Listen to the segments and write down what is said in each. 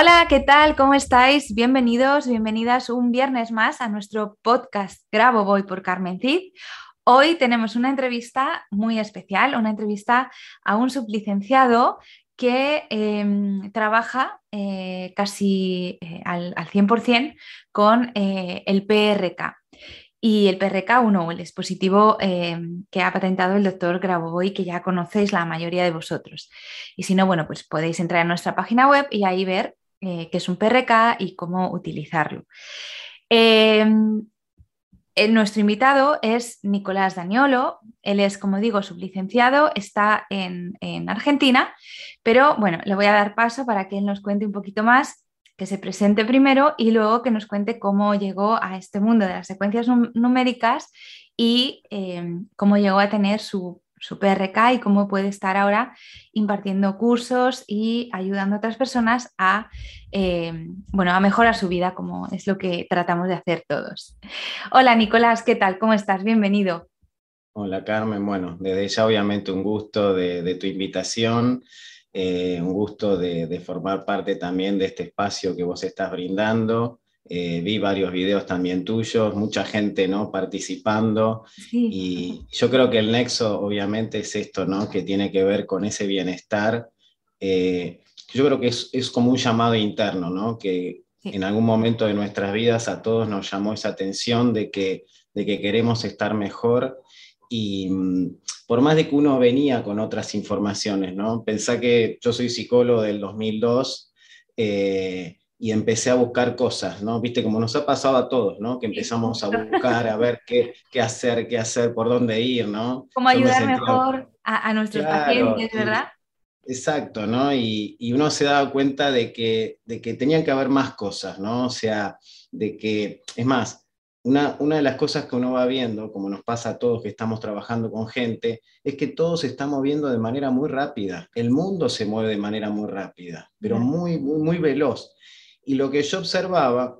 Hola, ¿qué tal? ¿Cómo estáis? Bienvenidos, bienvenidas un viernes más a nuestro podcast Grabo Voy por Carmen Cid. Hoy tenemos una entrevista muy especial, una entrevista a un sublicenciado que em, trabaja eh, casi eh, al, 100% con eh, el PRK. Y el PRK1, el dispositivo em, que ha patentado el doctor Grabovoi, que ya conocéis la mayoría de vosotros. Y si no, bueno, pues podéis entrar a nuestra página web y ahí ver qué es un PRK y cómo utilizarlo. Em, eh, nuestro invitado es Nicolás Daniolo. Él es, como digo, sublicenciado, está en, Argentina, pero bueno, le voy a dar paso para que él nos cuente un poquito más, que se presente primero y luego que nos cuente cómo llegó a este mundo de las secuencias numéricas y eh, cómo llegó a tener su su PRK y cómo puede estar ahora impartiendo cursos y ayudando a otras personas a, eh, bueno, a mejorar su vida, como es lo que tratamos de hacer todos. Hola Nicolás, ¿qué tal? ¿Cómo estás? Bienvenido. Hola Carmen, bueno, desde ya obviamente un gusto de, tu invitación, eh, un gusto de, de, formar parte también de este espacio que vos estás brindando. Eh, vi varios videos también tuyos, mucha gente ¿no? participando y yo creo que el nexo obviamente es esto, ¿no? que tiene que ver con ese bienestar. Eh, yo creo que es, es, como un llamado interno, ¿no? que en algún momento de nuestras vidas a todos nos llamó esa atención de que, de que queremos estar mejor y mm, por más de que uno venía con otras informaciones, ¿no? Pensá que yo soy psicólogo del 2002. Eh, y empecé a buscar cosas, ¿no? Viste, como nos ha pasado a todos, ¿no? Que empezamos a buscar, a ver qué, qué hacer, qué hacer, por dónde ir, ¿no? Cómo ayudar mejor a, nuestros pacientes, ¿verdad? Exacto, ¿no? Y, y, uno se daba cuenta de que, de que tenían que haber más cosas, ¿no? O sea, de que, es más, una, una, de las cosas que uno va viendo, como nos pasa a todos que estamos trabajando con gente, es que todo se está moviendo de manera muy rápida. El mundo se mueve de manera muy rápida, pero muy, muy, muy veloz. Y lo que yo observaba,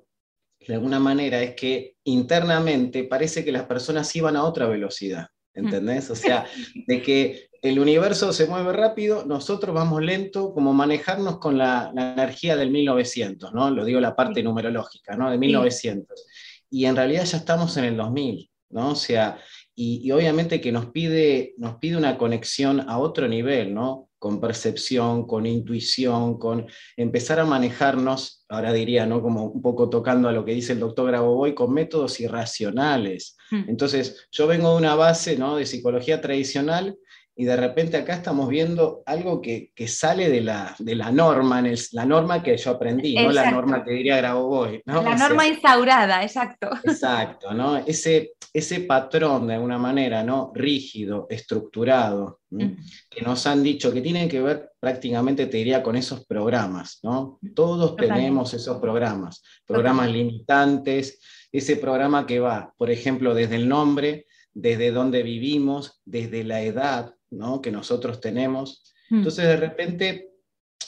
de alguna manera, es que internamente parece que las personas iban a otra velocidad, ¿entendés? O sea, de que el universo se mueve rápido, nosotros vamos lento, como manejarnos con la, energía del 1900, ¿no? Lo digo la parte numerológica, ¿no? De 1900. Y en realidad ya estamos en el 2000, ¿no? O sea, y, y, obviamente que nos pide, nos pide una conexión a otro nivel, ¿no? Con percepción, con intuición, con empezar a manejarnos, ahora diría, ¿no? Como un poco tocando a lo que dice el doctor Grabovoi, con métodos irracionales. Hmm. Entonces, yo vengo de una base, ¿no? De psicología tradicional y de repente acá estamos viendo algo que, sale de la, de la norma, la norma que yo aprendí, no la norma que diría Grabovoi. ¿no? La norma instaurada, exacto. Exacto, ¿no? Ese, ese patrón de alguna manera, ¿no? Rígido, estructurado, que nos han dicho que tiene que ver prácticamente, te diría, con esos programas, ¿no? Todos tenemos esos programas, programas limitantes, ese programa que va, por ejemplo, desde el nombre, desde dónde vivimos, desde la edad, que nosotros tenemos. Hmm. Entonces, de repente,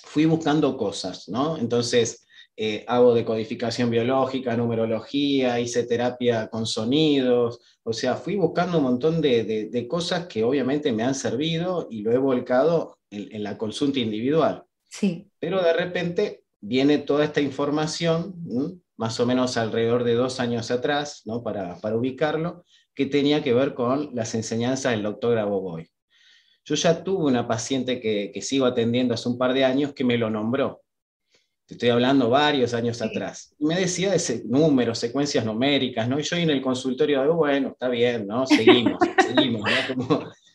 fui buscando cosas, ¿no? Entonces, eh, hago decodificación biológica, numerología, hice terapia con sonidos, o sea, fui buscando un montón de, cosas que obviamente me han servido y lo he volcado en, la consulta individual. Sí. Pero de repente viene toda esta información, más o menos alrededor de dos años atrás, ¿no? para, para ubicarlo, que tenía que ver con las enseñanzas del doctor Grabovoi. Yo ya tuve una paciente que, sigo atendiendo hace un par de años que me lo nombró. te estoy hablando varios años atrás. Y me decía de ese, números, secuencias numéricas, ¿no? Y yo en el consultorio digo, bueno, está bien, ¿no? Seguimos, seguimos,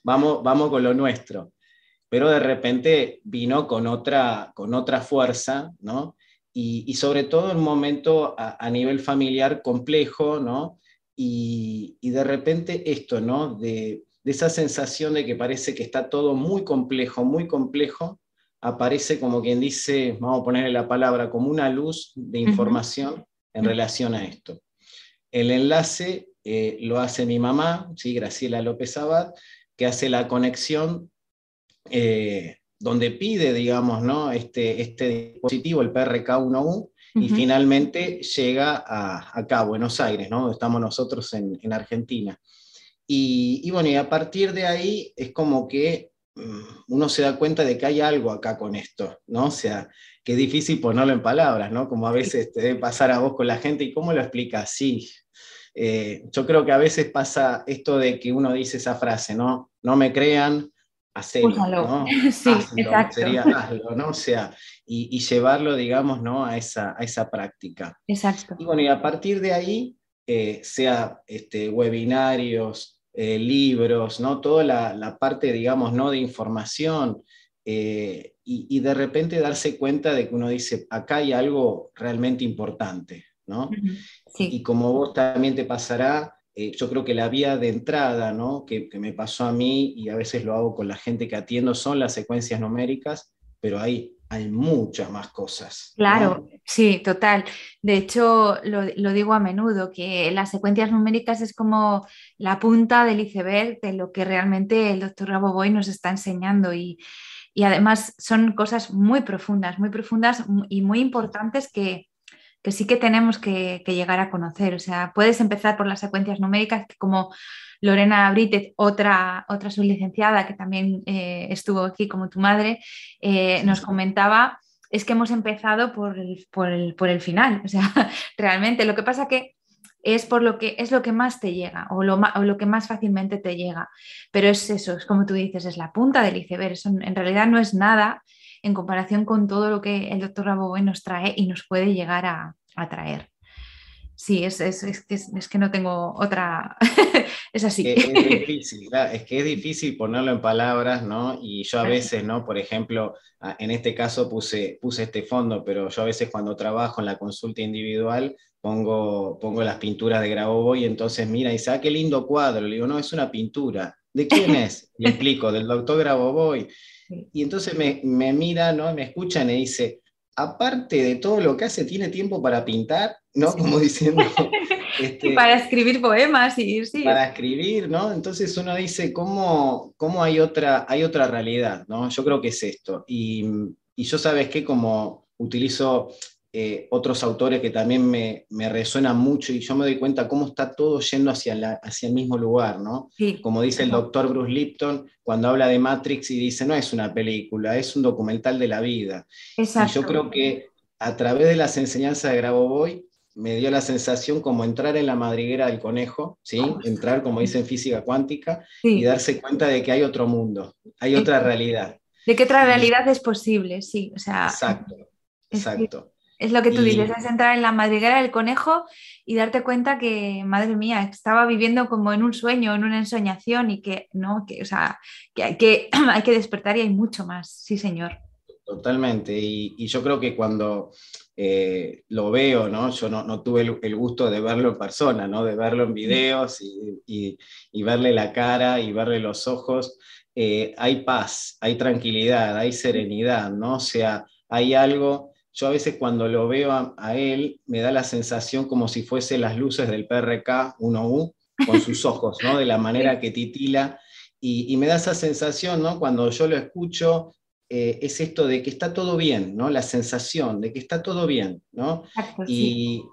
vamos, vamos con lo nuestro. Pero de repente vino con otra, con otra fuerza, ¿no? Y, sobre todo en un momento a, nivel familiar complejo, ¿no? Y, y, de repente esto, ¿no? De, de esa sensación de que parece que está todo muy complejo, muy complejo, aparece como quien dice, vamos a ponerle la palabra, como una luz de información en relación a esto. El enlace eh, lo hace mi mamá, ¿sí? Graciela López Abad, que hace la conexión eh, donde pide, digamos, ¿no? este, este dispositivo, el PRK1U, y finalmente llega a, acá, a Buenos Aires, ¿no? estamos nosotros en, en Argentina. Y, y, bueno, y a partir de ahí es como que Mm, uno se da cuenta de que hay algo acá con esto, ¿no? O sea, que es difícil ponerlo en palabras, ¿no? Como a veces te debe pasar a vos con la gente, ¿y cómo lo explicas? Sí. Eh, yo creo que a veces pasa esto de que uno dice esa frase, ¿no? No me crean, hacerlo, ¿no? Sí, exacto. Sería hazlo, ¿no? O sea, y, llevarlo, digamos, ¿no? A esa, a esa práctica. Exacto. Y bueno, y a partir de ahí, eh, sea este, webinarios, eh, libros, ¿no? toda la, parte, digamos, ¿no? de información, eh, y, de repente darse cuenta de que uno dice, acá hay algo realmente importante. ¿no? Y, como vos también te pasará, eh, yo creo que la vía de entrada ¿no? que, que, me pasó a mí, y a veces lo hago con la gente que atiendo, son las secuencias numéricas, pero hay hay muchas más cosas. Claro, sí, total. De hecho, lo, digo a menudo, que las secuencias numéricas es como la punta del iceberg de lo que realmente el doctor Raboboy nos está enseñando y, además son cosas muy profundas, muy profundas y muy importantes que, sí que tenemos que, que, llegar a conocer. O sea, puedes empezar por las secuencias numéricas que como Lorena Britez, otra, otra sublicenciada que también eh, estuvo aquí como tu madre, eh, nos comentaba, es que hemos empezado por el, por el, final. O sea, realmente lo que pasa que es por lo que es lo que más te llega o lo, lo, que más fácilmente te llega. Pero es eso, es como tú dices, es la punta del iceberg. Eso en realidad no es nada en comparación con todo lo que el doctor Raboboy nos trae y nos puede llegar a, a traer. Sí, es, es, es, que no tengo otra. es así. Es, difícil, es que es difícil ponerlo en palabras, ¿no? Y yo a veces, ¿no? Por ejemplo, en este caso puse, puse este fondo, pero yo a veces cuando trabajo en la consulta individual pongo, pongo las pinturas de Grabovoi y entonces mira y dice, ah, qué lindo cuadro. Le digo, no, es una pintura. ¿De quién es? Y explico, del doctor Grabovoi. Y entonces me, me mira, ¿no? Me escucha y dice, aparte de todo lo que hace, tiene tiempo para pintar, ¿no? Como diciendo... Este, para escribir poemas y sí. Para escribir, ¿no? Entonces uno dice, ¿cómo, cómo hay, otra, hay otra realidad, ¿no? Yo creo que es esto. Y, y yo, ¿sabes qué? Como utilizo eh, otros autores que también me, me, resuenan mucho y yo me doy cuenta cómo está todo yendo hacia, la, hacia el mismo lugar, ¿no? Como dice el doctor Bruce Lipton cuando habla de Matrix y dice, no es una película, es un documental de la vida. Exacto. Y yo creo que a través de las enseñanzas de Grabovoi me dio la sensación como entrar en la madriguera del conejo, ¿sí? entrar, como dice en física cuántica, y darse cuenta de que hay otro mundo, hay otra realidad. De que otra realidad es posible, sí. O sea, exacto, exacto. Es lo que tú dices, es entrar en la madriguera del conejo y darte cuenta que, madre mía, estaba viviendo como en un sueño, en una ensoñación y que no, que, o sea, que hay que, hay que despertar y hay mucho más, sí señor. Totalmente, y, yo creo que cuando eh, lo veo, ¿no? yo no, no tuve el, gusto de verlo en persona, ¿no? de verlo en videos y, y, verle la cara y verle los ojos, eh, hay paz, hay tranquilidad, hay serenidad, ¿no? o sea, hay algo yo a veces cuando lo veo a, él me da la sensación como si fuese las luces del PRK 1U con sus ojos, ¿no? De la manera que titila. Y, me da esa sensación, ¿no? Cuando yo lo escucho, eh, es esto de que está todo bien, ¿no? La sensación de que está todo bien, ¿no? y,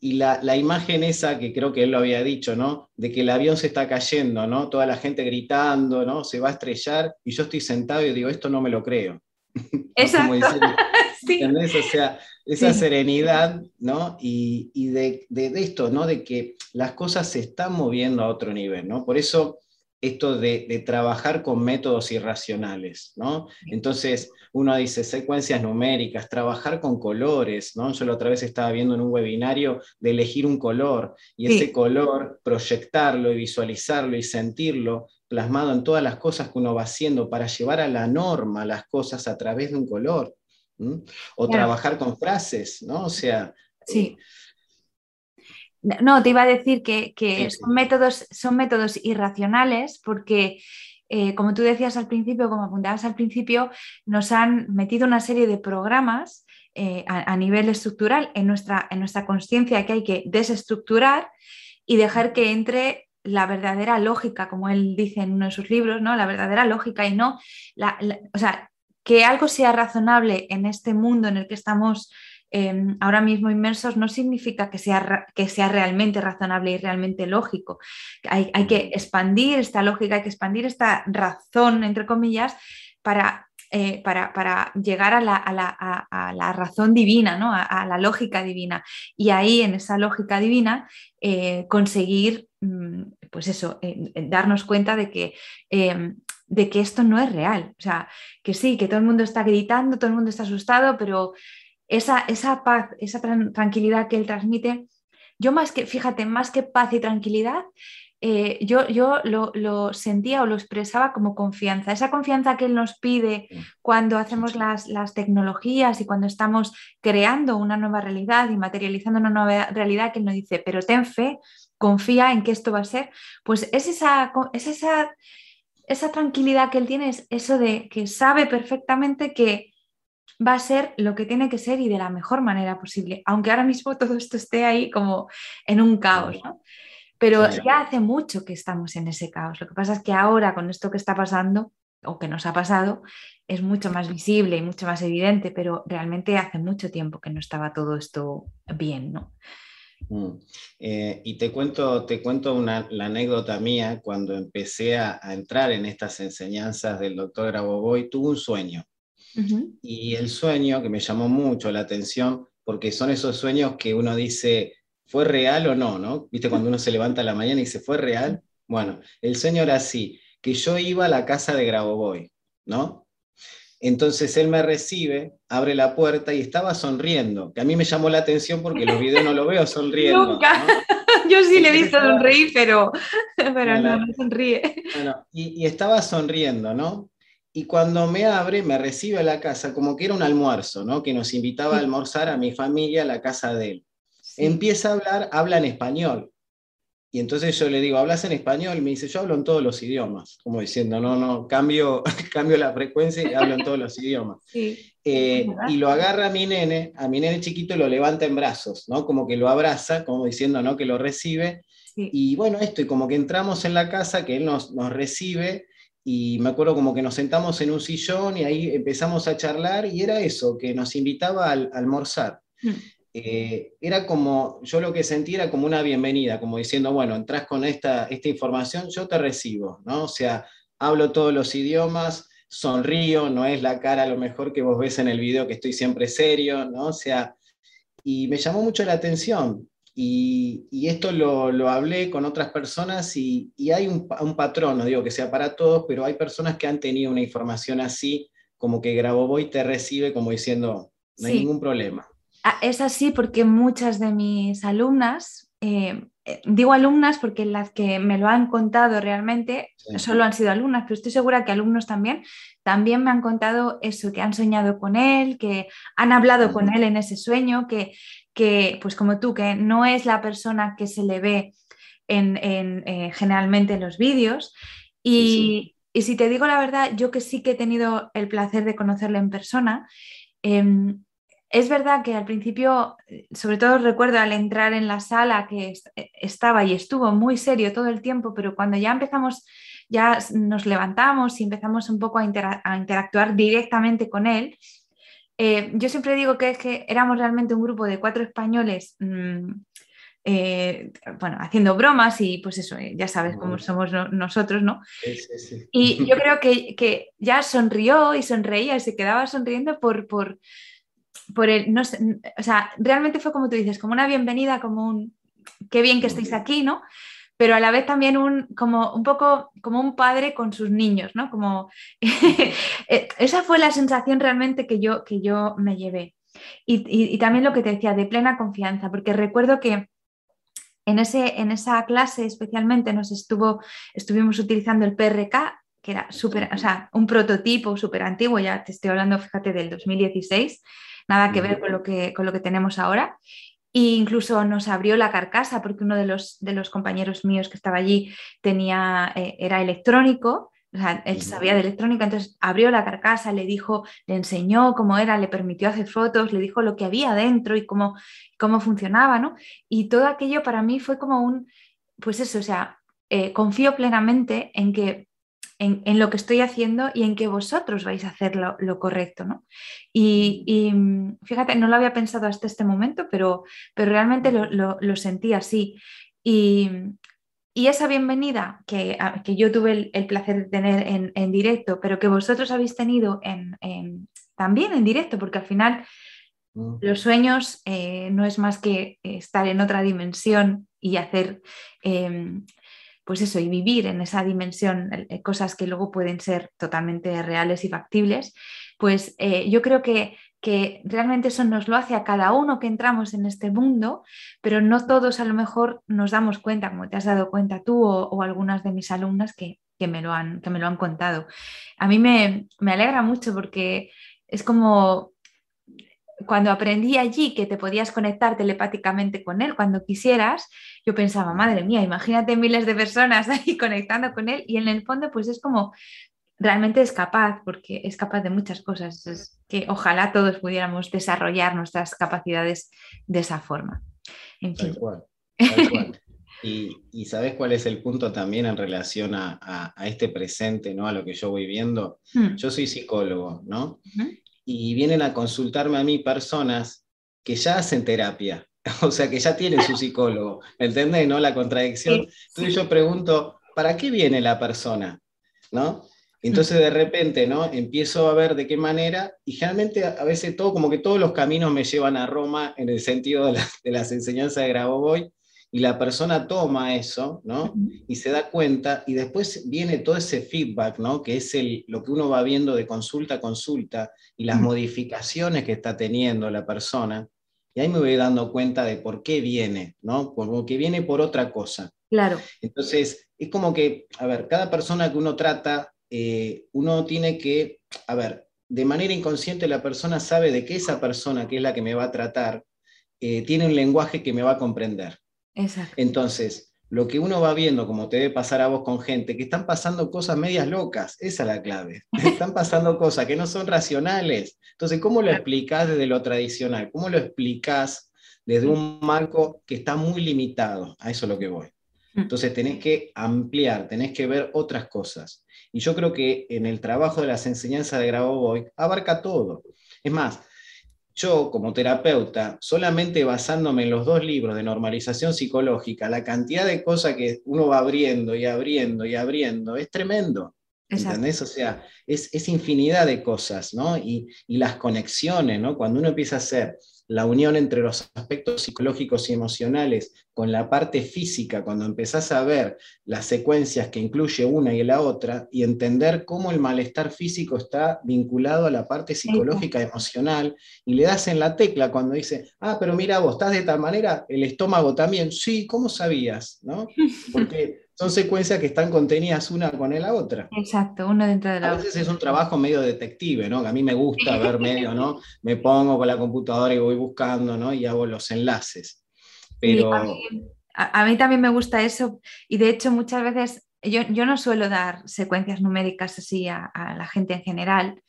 la, la, imagen esa, que creo que él lo había dicho, ¿no? De que el avión se está cayendo, ¿no? Toda la gente gritando, ¿no? Se va a estrellar y yo estoy sentado y digo, esto no me lo creo. Exacto. O sea, esa serenidad, ¿no? Y, de, esto, ¿no? De que las cosas se están moviendo a otro nivel, ¿no? Por eso esto de, trabajar con métodos irracionales, ¿no? Entonces, uno dice secuencias numéricas, trabajar con colores, ¿no? Yo la otra vez estaba viendo en un webinario de elegir un color y ese color proyectarlo y visualizarlo y sentirlo plasmado en todas las cosas que uno va haciendo para llevar a la norma las cosas a través de un color. O trabajar con frases, ¿no? O sea... Sí. No, te iba a decir que, son, Métodos, son métodos irracionales porque, eh, como tú decías al principio, como apuntabas al principio, nos han metido una serie de programas eh, a, nivel estructural en nuestra, en nuestra conciencia que hay que desestructurar y dejar que entre la verdadera lógica, como él dice en uno de sus libros, ¿no? La verdadera lógica y no, o sea, que algo sea razonable en este mundo en el que estamos Em, ahora mismo inmersos no significa que sea, que sea realmente razonable y realmente lógico. Hay, que expandir esta lógica, hay que expandir esta razón, entre comillas, para eh, para, llegar a la, razón divina, ¿no? a, la lógica divina. Y ahí, en esa lógica divina, eh, conseguir, mm, pues eso, eh, darnos cuenta de que, em, de que esto no es real. O sea, que sí, que todo el mundo está gritando, todo el mundo está asustado, pero esa, esa paz, esa tranquilidad que él transmite, yo más que, fíjate, más que paz y tranquilidad, eh, yo, yo lo, sentía o lo expresaba como confianza. Esa confianza que Él nos pide cuando hacemos las, las, tecnologías y cuando estamos creando una nueva realidad y materializando una nueva realidad, que Él nos dice, pero ten fe, confía en que esto va a ser, pues es esa, es esa, esa tranquilidad que Él tiene, es eso de que sabe perfectamente que va a ser lo que tiene que ser y de la mejor manera posible, aunque ahora mismo todo esto esté ahí como en un caos, ¿no? Pero ya hace mucho que estamos en ese caos. Lo que pasa es que ahora con esto que está pasando o que nos ha pasado es mucho más visible y mucho más evidente, pero realmente hace mucho tiempo que no estaba todo esto bien, ¿no? Mm. Eh, y te cuento, te cuento una, la anécdota mía cuando empecé a, entrar en estas enseñanzas del doctor Grabovoi, tuve un sueño. Y el sueño que me llamó mucho la atención, porque son esos sueños que uno dice, ¿fue real o no? ¿no? ¿Viste cuando uno se levanta a la mañana y dice, ¿fue real? Bueno, el sueño era así, que yo iba a la casa de Grabovoi, ¿no? Entonces él me recibe, abre la puerta y estaba sonriendo, que a mí me llamó la atención porque los videos no lo veo sonriendo. Nunca. Yo sí le he visto sonreír, pero, pero no, no sonríe. Bueno, y, y, estaba sonriendo, ¿no? Y cuando me abre, me recibe a la casa como que era un almuerzo, ¿no? Que nos invitaba a almorzar a mi familia a la casa de él. Empieza a hablar, habla en español. Y entonces yo le digo, ¿hablas en español? Me dice, yo hablo en todos los idiomas. Como diciendo, no, no, cambio, cambio la frecuencia y hablo en todos los idiomas. Eh, y lo agarra a mi nene, a mi nene chiquito lo levanta en brazos, ¿no? Como que lo abraza, como diciendo, ¿no? Que lo recibe. Y bueno, esto, y como que entramos en la casa, que él nos, nos recibe, y me acuerdo como que nos sentamos en un sillón y ahí empezamos a charlar y era eso, que nos invitaba a, almorzar. Mm. Eh, era como, yo lo que sentí era como una bienvenida, como diciendo, bueno, entras con esta, esta información, yo te recibo, ¿no? O sea, hablo todos los idiomas, sonrío, no es la cara a lo mejor que vos ves en el video que estoy siempre serio, ¿no? O sea, y me llamó mucho la atención, y, esto lo, hablé con otras personas y, hay un, patrón, no digo que sea para todos, pero hay personas que han tenido una información así, como que Grabovoi te recibe como diciendo, no hay ningún problema. Ah, es así porque muchas de mis alumnas, eh, eh, digo alumnas porque las que me lo han contado realmente solo han sido alumnas, pero estoy segura que alumnos también, también me han contado eso, que han soñado con él, que han hablado con él en ese sueño, que, que, pues como tú, que no es la persona que se le ve en, eh, generalmente en los vídeos. Y, si te digo la verdad, yo que sí que he tenido el placer de conocerle en persona, em, es verdad que al principio, sobre todo recuerdo al entrar en la sala que estaba y estuvo muy serio todo el tiempo, pero cuando ya empezamos, ya nos levantamos y empezamos un poco a interactuar directamente con él, eh, yo siempre digo que es que éramos realmente un grupo de cuatro españoles, mm, eh, bueno, haciendo bromas y pues eso, eh, ya sabes cómo somos nosotros, ¿no? Y yo creo que, ya sonrió y sonreía y se quedaba sonriendo por, por, por el, no o sea, realmente fue como tú dices, como una bienvenida, como un, qué bien que estéis aquí, ¿no? Pero a la vez también un, como, un poco como un padre con sus niños, ¿no? Como, eh, esa fue la sensación realmente que yo, que yo me llevé. Y, también lo que te decía, de plena confianza, porque recuerdo que en, ese, en esa clase especialmente nos estuvo, estuvimos utilizando el PRK, que era súper, o sea, un prototipo súper antiguo, ya te estoy hablando, fíjate, del 2016, nada que ver con lo que, con lo que tenemos ahora. E incluso nos abrió la carcasa porque uno de los, de los compañeros míos que estaba allí tenía, eh, era electrónico, o sea, él sabía de electrónica, entonces abrió la carcasa, le dijo, le enseñó cómo era, le permitió hacer fotos, le dijo lo que había dentro y cómo, cómo funcionaba, ¿no? Y todo aquello para mí fue como un, pues eso, o sea, eh, confío plenamente en que en, lo que estoy haciendo y en que vosotros vais a hacer lo, correcto. ¿no? Y, mm, fíjate, no lo había pensado hasta este momento, pero, pero realmente lo, sentí así. Y, esa bienvenida que, que yo tuve el, placer de tener en, directo, pero que vosotros habéis tenido en, también en directo, porque al final mm. los sueños eh, no es más que estar en otra dimensión y hacer em, pues eso, y vivir en esa dimensión eh, cosas que luego pueden ser totalmente reales y factibles, pues eh, yo creo que, que, realmente eso nos lo hace a cada uno que entramos en este mundo, pero no todos a lo mejor nos damos cuenta, como te has dado cuenta tú o, algunas de mis alumnas que, me lo han, que me lo han contado. A mí me, me alegra mucho porque es como cuando aprendí allí que te podías conectar telepáticamente con él cuando quisieras, yo pensaba, madre mía, imagínate miles de personas ahí conectando con él y en el fondo pues es como realmente es capaz, porque es capaz de muchas cosas, es que ojalá todos pudiéramos desarrollar nuestras capacidades de esa forma. Tal cual, Y, sabes cuál es el punto también en relación a, este presente, ¿no? A lo que yo voy viendo. Hmm. Yo soy psicólogo, ¿no? Y vienen a consultarme a mí personas que ya hacen terapia, o sea, que ya tienen su psicólogo, ¿entendés? ¿No? La contradicción. Entonces yo pregunto, ¿para qué viene la persona? ¿No? Entonces de repente, ¿no? Empiezo a ver de qué manera, y generalmente a veces todo, como que todos los caminos me llevan a Roma en el sentido de, de las enseñanzas de Grabovoi, y la persona toma eso, ¿no? Y se da cuenta, y después viene todo ese feedback, ¿no? Que es el, lo que uno va viendo de consulta a consulta y las modificaciones que está teniendo la persona. Y ahí me voy dando cuenta de por qué viene, ¿no? Porque viene por otra cosa. Claro. Entonces, es como que, a ver, cada persona que uno trata, eh, uno tiene que, a ver, de manera inconsciente la persona sabe de que esa persona, que es la que me va a tratar, eh, tiene un lenguaje que me va a comprender. Entonces, lo que uno va viendo, como te debe pasar a vos con gente, que están pasando cosas medias locas, esa es la clave. Están pasando cosas que no son racionales. Entonces, ¿cómo lo explicás desde lo tradicional? ¿Cómo lo explicás desde un marco que está muy limitado? A eso es lo que voy. Mm. Entonces, tenés que ampliar, tenés que ver otras cosas. Y yo creo que en el trabajo de las enseñanzas de Grabovoi abarca todo. Es más, yo como terapeuta, solamente basándome en los dos libros de normalización psicológica, la cantidad de cosas que uno va abriendo y abriendo y abriendo es tremendo. ¿Entendés? O sea, es, infinidad de cosas, ¿no? Y, y, las conexiones, ¿no? Cuando uno empieza a hacer la unión entre los aspectos psicológicos y emocionales con la parte física, cuando empezás a ver las secuencias que incluye una y la otra y entender cómo el malestar físico está vinculado a la parte psicológica emocional, y le das en la tecla cuando dice, ah, pero mira vos, estás de tal manera, el estómago también, sí, ¿cómo sabías? ¿No? Porque son secuencias que están contenidas una con la otra. Exacto, una dentro de la otra. A veces es un trabajo medio detective, ¿no? Que a mí me gusta ver medio, ¿no? Me pongo con la computadora y voy buscando, ¿no? Y hago los enlaces. Pero... A mí, también me gusta eso y de hecho muchas veces yo, yo no suelo dar secuencias numéricas así a, a la gente en general,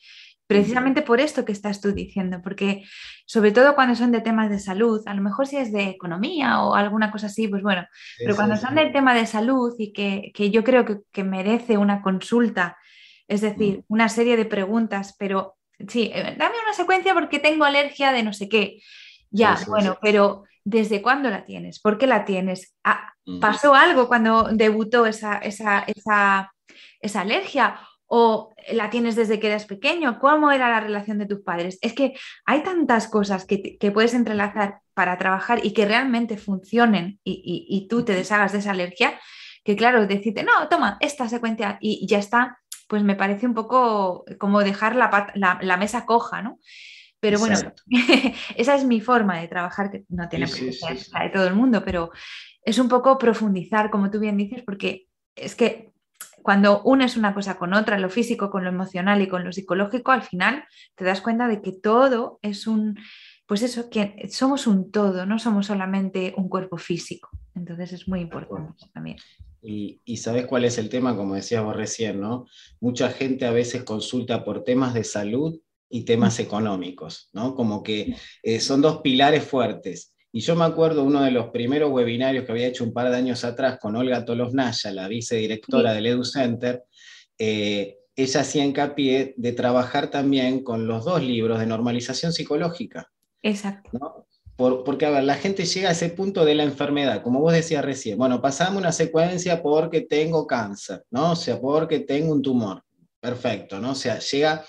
Precisamente por esto que estás tú diciendo, porque sobre todo cuando son de temas de salud, a lo mejor si es de economía o alguna cosa así, pues bueno, pero cuando son del tema de salud y que, yo creo que, merece una consulta, es decir, una serie de preguntas, pero sí, eh, dame una secuencia porque tengo alergia de no sé qué. Ya, bueno, pero ¿desde cuándo la tienes? ¿Por qué la tienes? Ah, ¿Pasó algo cuando debutó esa, esa, esa, esa alergia? O la tienes desde que eras pequeño, cómo era la relación de tus padres. Es que hay tantas cosas que, puedes entrelazar para trabajar y que realmente funcionen y, tú te deshagas de esa alergia, que claro, decirte, no, toma esta secuencia y ya está, pues me parece un poco como dejar la, mesa coja, ¿no? Pero bueno, esa es mi forma de trabajar, que no tiene que ser de todo el mundo, pero es un poco profundizar, como tú bien dices, porque es que cuando unes una cosa con otra, lo físico con lo emocional y con lo psicológico, al final te das cuenta de que todo es un, pues eso, que somos un todo, no somos solamente un cuerpo físico. Entonces es muy importante también. Y, y, sabes cuál es el tema, como decías vos recién, ¿no? Mucha gente a veces consulta por temas de salud y temas económicos, ¿no? Como que eh, son dos pilares fuertes. Y yo me acuerdo uno de los primeros webinarios que había hecho un par de años atrás con Olga Tolovnaya, la vicedirectora del Edu Center, eh, ella hacía hincapié de trabajar también con los dos libros de normalización psicológica. Exacto. porque, a ver, la gente llega a ese punto de la enfermedad, como vos decías recién, bueno, pasamos una secuencia porque tengo cáncer, ¿no? O sea, porque tengo un tumor. Perfecto, ¿no? O sea, llega,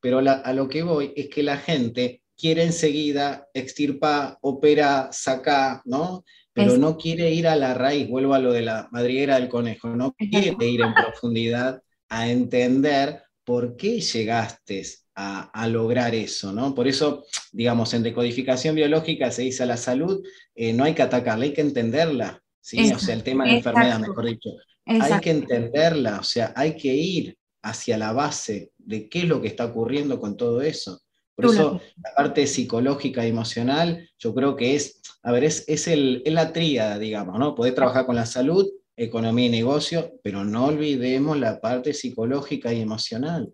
pero a lo que voy es que la gente quiere enseguida extirpa, opera, saca, ¿no? Pero no quiere ir a la raíz, vuelvo a lo de la madriguera del conejo, no quiere ir en profundidad a entender por qué llegaste a, lograr eso, ¿no? Por eso, digamos, en decodificación biológica se dice a la salud, eh, no hay que atacarla, hay que entenderla, ¿sí? O sea, el tema de la enfermedad, mejor dicho. Hay que entenderla, o sea, hay que ir hacia la base de qué es lo que está ocurriendo con todo eso. Por eso la parte psicológica y emocional, yo creo que es, a ver, es, es, el, la tríada, digamos, ¿no? Poder trabajar con la salud, economía y negocio, pero no olvidemos la parte psicológica y emocional.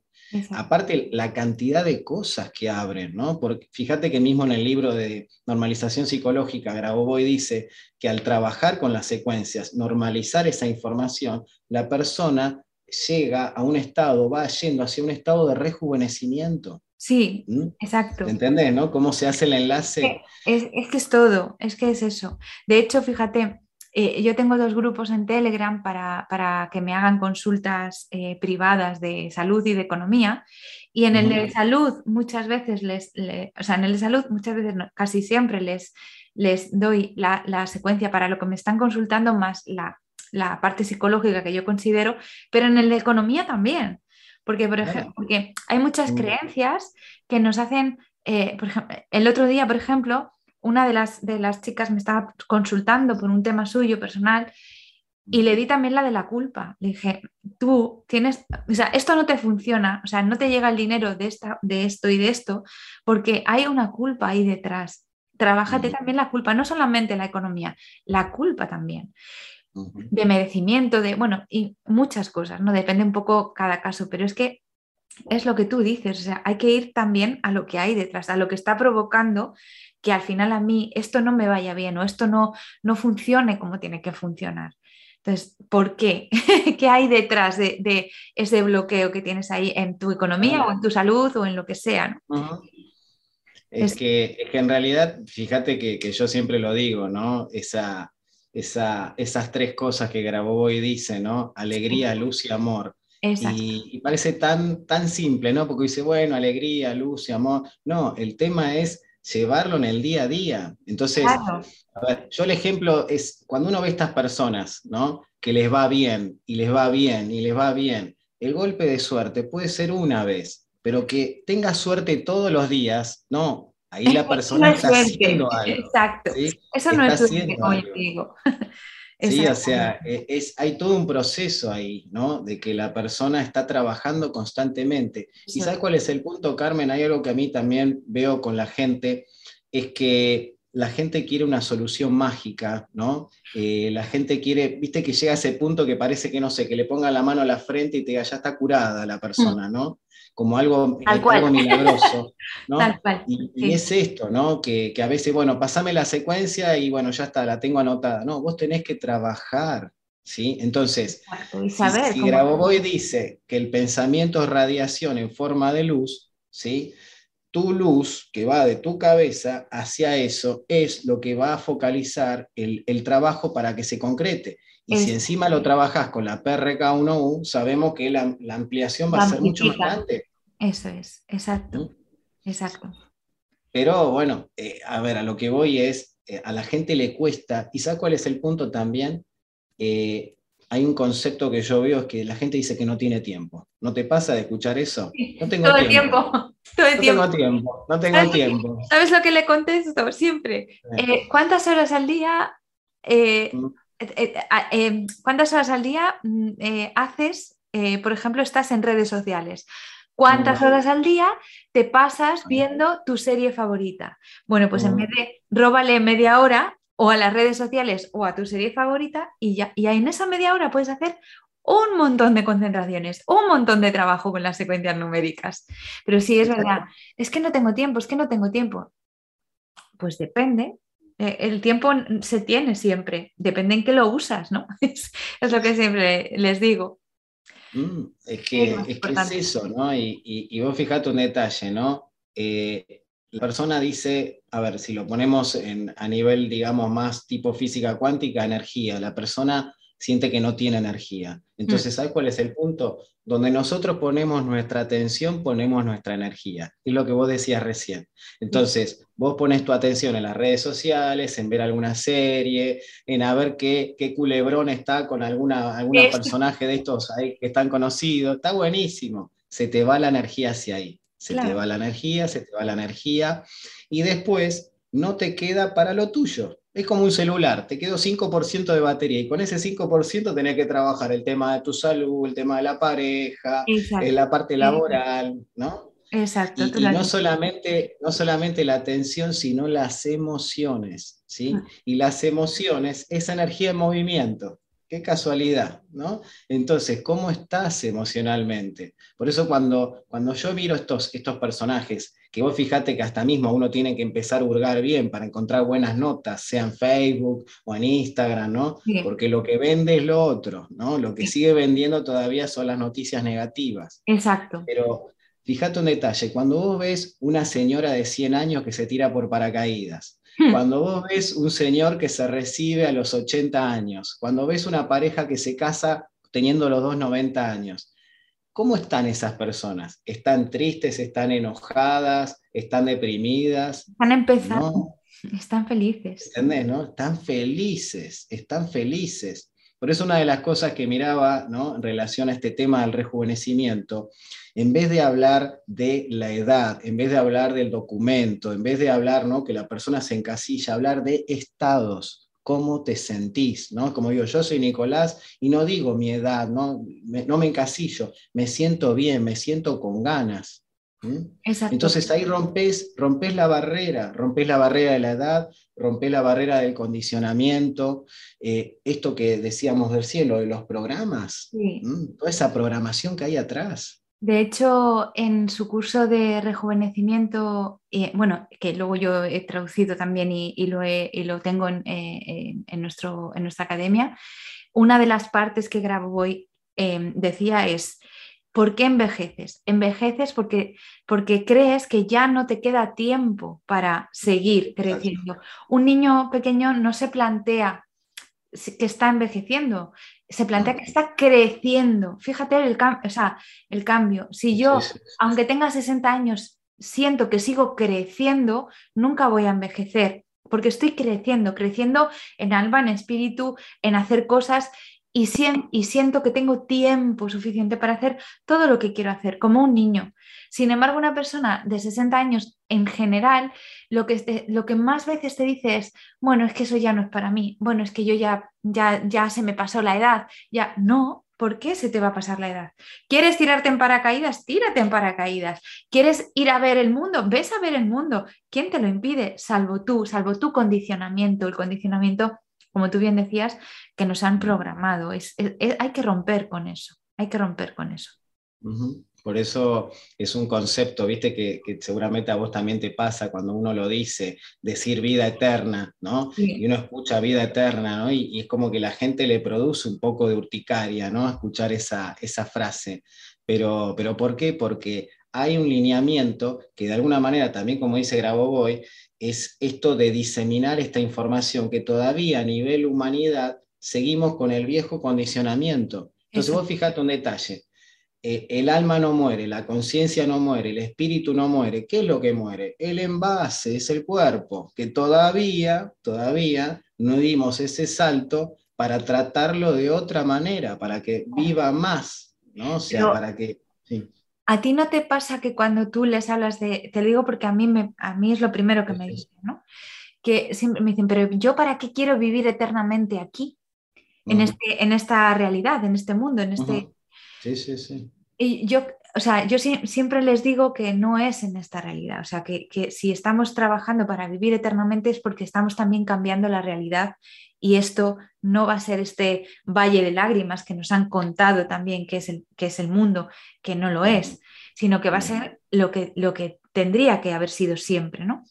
Aparte, la cantidad de cosas que abren, ¿no? Porque fíjate que mismo en el libro de normalización psicológica, Grabovoi dice que al trabajar con las secuencias, normalizar esa información, la persona llega a un estado, va yendo hacia un estado de rejuvenecimiento. Sí, ¿Mm? exacto. ¿Entendés, no? ¿Cómo se hace el enlace? Es, que es todo, es que es eso. De hecho, fíjate, eh, yo tengo dos grupos en Telegram para, que me hagan consultas eh, privadas de salud y de economía. Y en el de salud muchas veces les, o sea, en el de salud muchas veces, casi siempre les, les doy la, la, secuencia para lo que me están consultando más la, la parte psicológica que yo considero, pero en el de economía también. Porque, por ejemplo, porque hay muchas creencias que nos hacen, eh, por ejemplo, el otro día, por ejemplo, una de las, de las chicas me estaba consultando por un tema suyo personal y le di también la de la culpa. Le dije, tú tienes, o sea, esto no te funciona, o sea, no te llega el dinero de, esta, de esto y de esto, porque hay una culpa ahí detrás. Trabájate también la culpa, no solamente la economía, la culpa también de merecimiento, de, bueno, y muchas cosas, ¿no? Depende un poco cada caso, pero es que es lo que tú dices, o sea, hay que ir también a lo que hay detrás, a lo que está provocando que al final a mí esto no me vaya bien o esto no, no funcione como tiene que funcionar. Entonces, ¿por qué? ¿Qué hay detrás de, ese bloqueo que tienes ahí en tu economía o en tu salud o en lo que sea? es, que, es, que, en realidad, fíjate que, que, yo siempre lo digo, ¿no? Esa, esas tres cosas que grabó y dice, ¿no? Alegría, luz y amor. Y, parece tan, tan simple, ¿no? Porque dice, bueno, alegría, luz y amor. No, el tema es llevarlo en el día a día. Entonces, a ver, yo el ejemplo es cuando uno ve a estas personas, ¿no? Que les va bien y les va bien y les va bien. El golpe de suerte puede ser una vez, pero que tenga suerte todos los días, no, Ahí la persona está haciendo algo. Exacto. Eso no es suerte, como digo. Sí, o sea, e, es, hay todo un proceso ahí, ¿no? De que la persona está trabajando constantemente. ¿Y sabes cuál es el punto, Carmen? Hay algo que a mí también veo con la gente, es que la gente quiere una solución mágica, ¿no? Eh, la gente quiere, viste que llega a ese punto que parece que, no sé, que le ponga la mano a la frente y te diga, ya está curada la persona, ¿no? como algo, algo milagroso. ¿no? Y, es esto, ¿no? Que, a veces, bueno, pasame la secuencia y bueno, ya está, la tengo anotada. No, vos tenés que trabajar. ¿sí? Entonces, si, si Grabovoi dice que el pensamiento es radiación en forma de luz, ¿sí? Tu luz que va de tu cabeza hacia eso es lo que va a focalizar el, el trabajo para que se concrete. Y si encima lo trabajas con la PRK1U, sabemos que la, ampliación va a ser mucho más grande. Eso es, exacto. ¿Mm? Exacto. Pero bueno, eh, a ver, a lo que voy es, eh, a la gente le cuesta, y ¿sabes cuál es el punto también? Eh, hay un concepto que yo veo, es que la gente dice que no tiene tiempo. ¿No te pasa de escuchar eso? No tengo Todo tiempo. el tiempo. Todo el no tiempo. tengo tiempo. No tengo tiempo. ¿Sabes lo que le contesto siempre? ¿Cuántas horas al día mm. ¿cuántas horas al día mm, haces, por ejemplo, estás en redes sociales? ¿Cuántas horas al día te pasas viendo tu serie favorita? Bueno, pues en vez de róbale media hora o a las redes sociales o a tu serie favorita y ya y en esa media hora puedes hacer un montón de concentraciones, un montón de trabajo con las secuencias numéricas. Pero sí es verdad, es que no tengo tiempo, es que no tengo tiempo. Pues depende. Eh, el tiempo se tiene siempre, depende en qué lo usas, ¿no? es lo que siempre les digo. Mm, es, que, es, eso, ¿no? Y, vos fijate un detalle, ¿no? Eh, la persona dice, a ver, si lo ponemos a nivel, digamos, más tipo física cuántica, energía, la persona siente que no tiene energía. Entonces, mm. ¿sabes cuál es el punto? Donde nosotros ponemos nuestra atención, ponemos nuestra energía. Es lo que vos decías recién. Entonces, vos pones tu atención en las redes sociales, en ver alguna serie, en a ver qué, qué culebrón está con alguna, algún personaje de estos ahí que están conocidos. Está buenísimo. Se te va la energía hacia ahí. Se te va la energía, se te va la energía. Y después no te queda para lo tuyo es como un celular, te quedó 5% de batería y con ese 5% tenés que trabajar el tema de tu salud, el tema de la pareja, eh, la parte laboral, ¿no? Exacto. Y, no, solamente, no solamente la atención, sino las emociones, ¿sí? Ah. Y las emociones, esa energía en movimiento. Qué casualidad, ¿no? Entonces, ¿cómo estás emocionalmente? Por eso cuando, cuando yo miro estos, estos personajes, que vos fijate que hasta mismo uno tiene que empezar a hurgar bien para encontrar buenas notas, sea en Facebook o en Instagram, ¿no? Porque lo que vende es lo otro, ¿no? Lo que sigue vendiendo todavía son las noticias negativas. Exacto. Pero fíjate un detalle, cuando vos ves una señora de 100 años que se tira por paracaídas. Cuando vos ves un señor que se recibe a los 80 años, cuando ves una pareja que se casa teniendo los dos 90 años, ¿cómo están esas personas? ¿Están tristes? ¿Están enojadas? ¿Están deprimidas? Están empezando. Están felices. ¿Entendés? No? Están felices, están felices. Por eso una de las cosas que miraba ¿no? en relación a este tema del rejuvenecimiento, en vez de hablar de la edad, en vez de hablar del documento, en vez de hablar ¿no? que la persona se encasilla, hablar de estados, cómo te sentís, ¿no? Como digo, yo soy Nicolás y no digo mi edad, no no me encasillo, me siento bien, me siento con ganas. Entonces ahí rompes, rompes la barrera, rompes la barrera de la edad, rompes la barrera del condicionamiento, eh, esto que decíamos del cielo, de los programas, toda esa programación que hay atrás. De hecho, en su curso de rejuvenecimiento, eh, bueno, que luego yo he traducido también y, lo, lo, tengo eh, en, nuestro, en nuestra academia, una de las partes que grabo hoy decía es, ¿Por qué envejeces? Envejeces porque, porque crees que ya no te queda tiempo para seguir creciendo. Un niño pequeño no se plantea que está envejeciendo, se plantea que está creciendo. Fíjate el, o sea, el cambio. Si yo, aunque tenga 60 años, siento que sigo creciendo, nunca voy a envejecer, porque estoy creciendo, creciendo en alma, en espíritu, en hacer cosas y, siento que tengo tiempo suficiente para hacer todo lo que quiero hacer, como un niño. Sin embargo, una persona de 60 años en general, lo que, lo que más veces te dice es, bueno, es que eso ya no es para mí, bueno, es que yo ya, ya, ya se me pasó la edad, ya no. ¿Por qué se te va a pasar la edad? ¿Quieres tirarte en paracaídas? Tírate en paracaídas. ¿Quieres ir a ver el mundo? Ves a ver el mundo. ¿Quién te lo impide? Salvo tú, salvo tu condicionamiento. El condicionamiento como tú bien decías, que nos han programado. Es, hay que romper con eso, hay que romper con eso. Por eso es un concepto, viste, que, seguramente a vos también te pasa cuando uno lo dice, decir vida eterna, ¿no? Y uno escucha vida eterna, ¿no? Y, es como que la gente le produce un poco de urticaria, ¿no? Escuchar esa, esa frase. Pero, pero ¿por qué? Porque hay un lineamiento que de alguna manera, también como dice Grabovoi, es esto de diseminar esta información que todavía a nivel humanidad seguimos con el viejo condicionamiento. Entonces vos fijate un detalle, eh, el alma no muere, la conciencia no muere, el espíritu no muere. ¿Qué es lo que muere? El envase, es el cuerpo, que todavía, todavía no dimos ese salto para tratarlo de otra manera, para que viva más, ¿no? O sea, para que... ¿A ti no te pasa que cuando tú les hablas de, te lo digo porque a mí, me, a mí es lo primero que me dicen, ¿no? Que siempre me dicen, pero yo para qué quiero vivir eternamente aquí, en, este, en esta realidad, en este mundo, en este... Sí, sí, sí. Y yo, o sea, yo siempre les digo que no es en esta realidad, o sea, que, que, si estamos trabajando para vivir eternamente es porque estamos también cambiando la realidad y esto no va a ser este valle de lágrimas que nos han contado también que es el, que es el mundo, que no lo es, sino que va a ser lo que, lo que tendría que haber sido siempre, ¿no?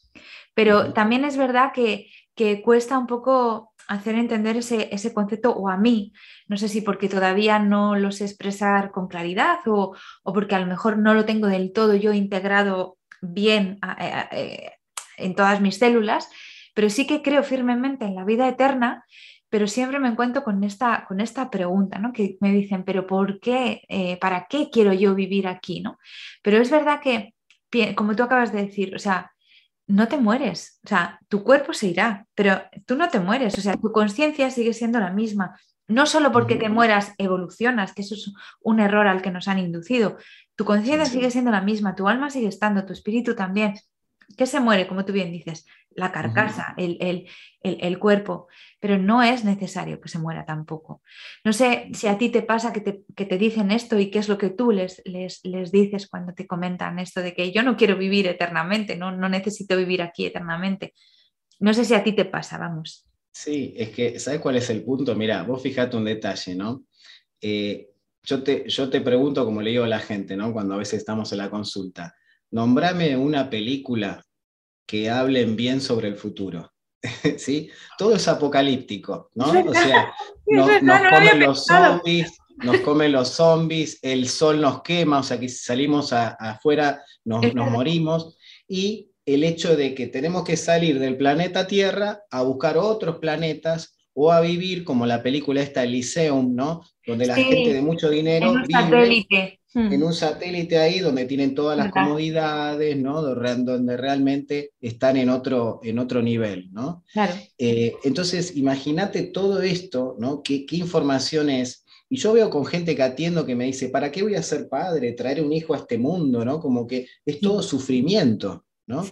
Pero también es verdad que, que cuesta un poco hacer entender ese, ese, concepto, o a mí, no sé si porque todavía no lo sé expresar con claridad o, o porque a lo mejor no lo tengo del todo yo integrado bien eh, en todas mis células, pero sí que creo firmemente en la vida eterna, pero siempre me encuentro con esta, con esta pregunta, ¿no? Que me dicen, pero ¿por qué? Eh, ¿Para qué quiero yo vivir aquí? ¿no? Pero es verdad que, como tú acabas de decir, o sea, no te mueres, o sea, tu cuerpo se irá, pero tú no te mueres, o sea, tu conciencia sigue siendo la misma. No solo porque te mueras evolucionas, que eso es un error al que nos han inducido. Tu conciencia sigue siendo la misma, tu alma sigue estando, tu espíritu también. ¿Qué se muere, como tú bien dices? La carcasa, el, cuerpo, pero no es necesario que se muera tampoco. No sé si a ti te pasa que te, dicen esto y qué es lo que tú les, les, dices cuando te comentan esto de que yo no quiero vivir eternamente, no, no necesito vivir aquí eternamente. No sé si a ti te pasa, vamos. Sí, es que, ¿sabes cuál es el punto? Mira, vos fijate un detalle, ¿no? Eh, yo, te, yo te pregunto, como le digo a la gente, ¿no? Cuando a veces estamos en la consulta, nombrame una película que hablen bien sobre el futuro. ¿Sí? Todo es apocalíptico, ¿no? O sea, nos, comen los zombies, nos comen los zombies, el sol nos quema, o sea que si salimos afuera nos, nos morimos, y el hecho de que tenemos que salir del planeta Tierra a buscar otros planetas o a vivir como la película esta Elysium, ¿no? Donde la gente de mucho dinero vive En un satélite ahí donde tienen todas las comodidades, ¿no? donde realmente están en otro, en otro nivel. ¿no? Claro. Eh, entonces, imagínate todo esto, ¿no? ¿Qué, ¿Qué, información es? Y yo veo con gente que atiendo que me dice, ¿para qué voy a ser padre? Traer un hijo a este mundo, ¿no? Como que es todo sufrimiento, ¿no?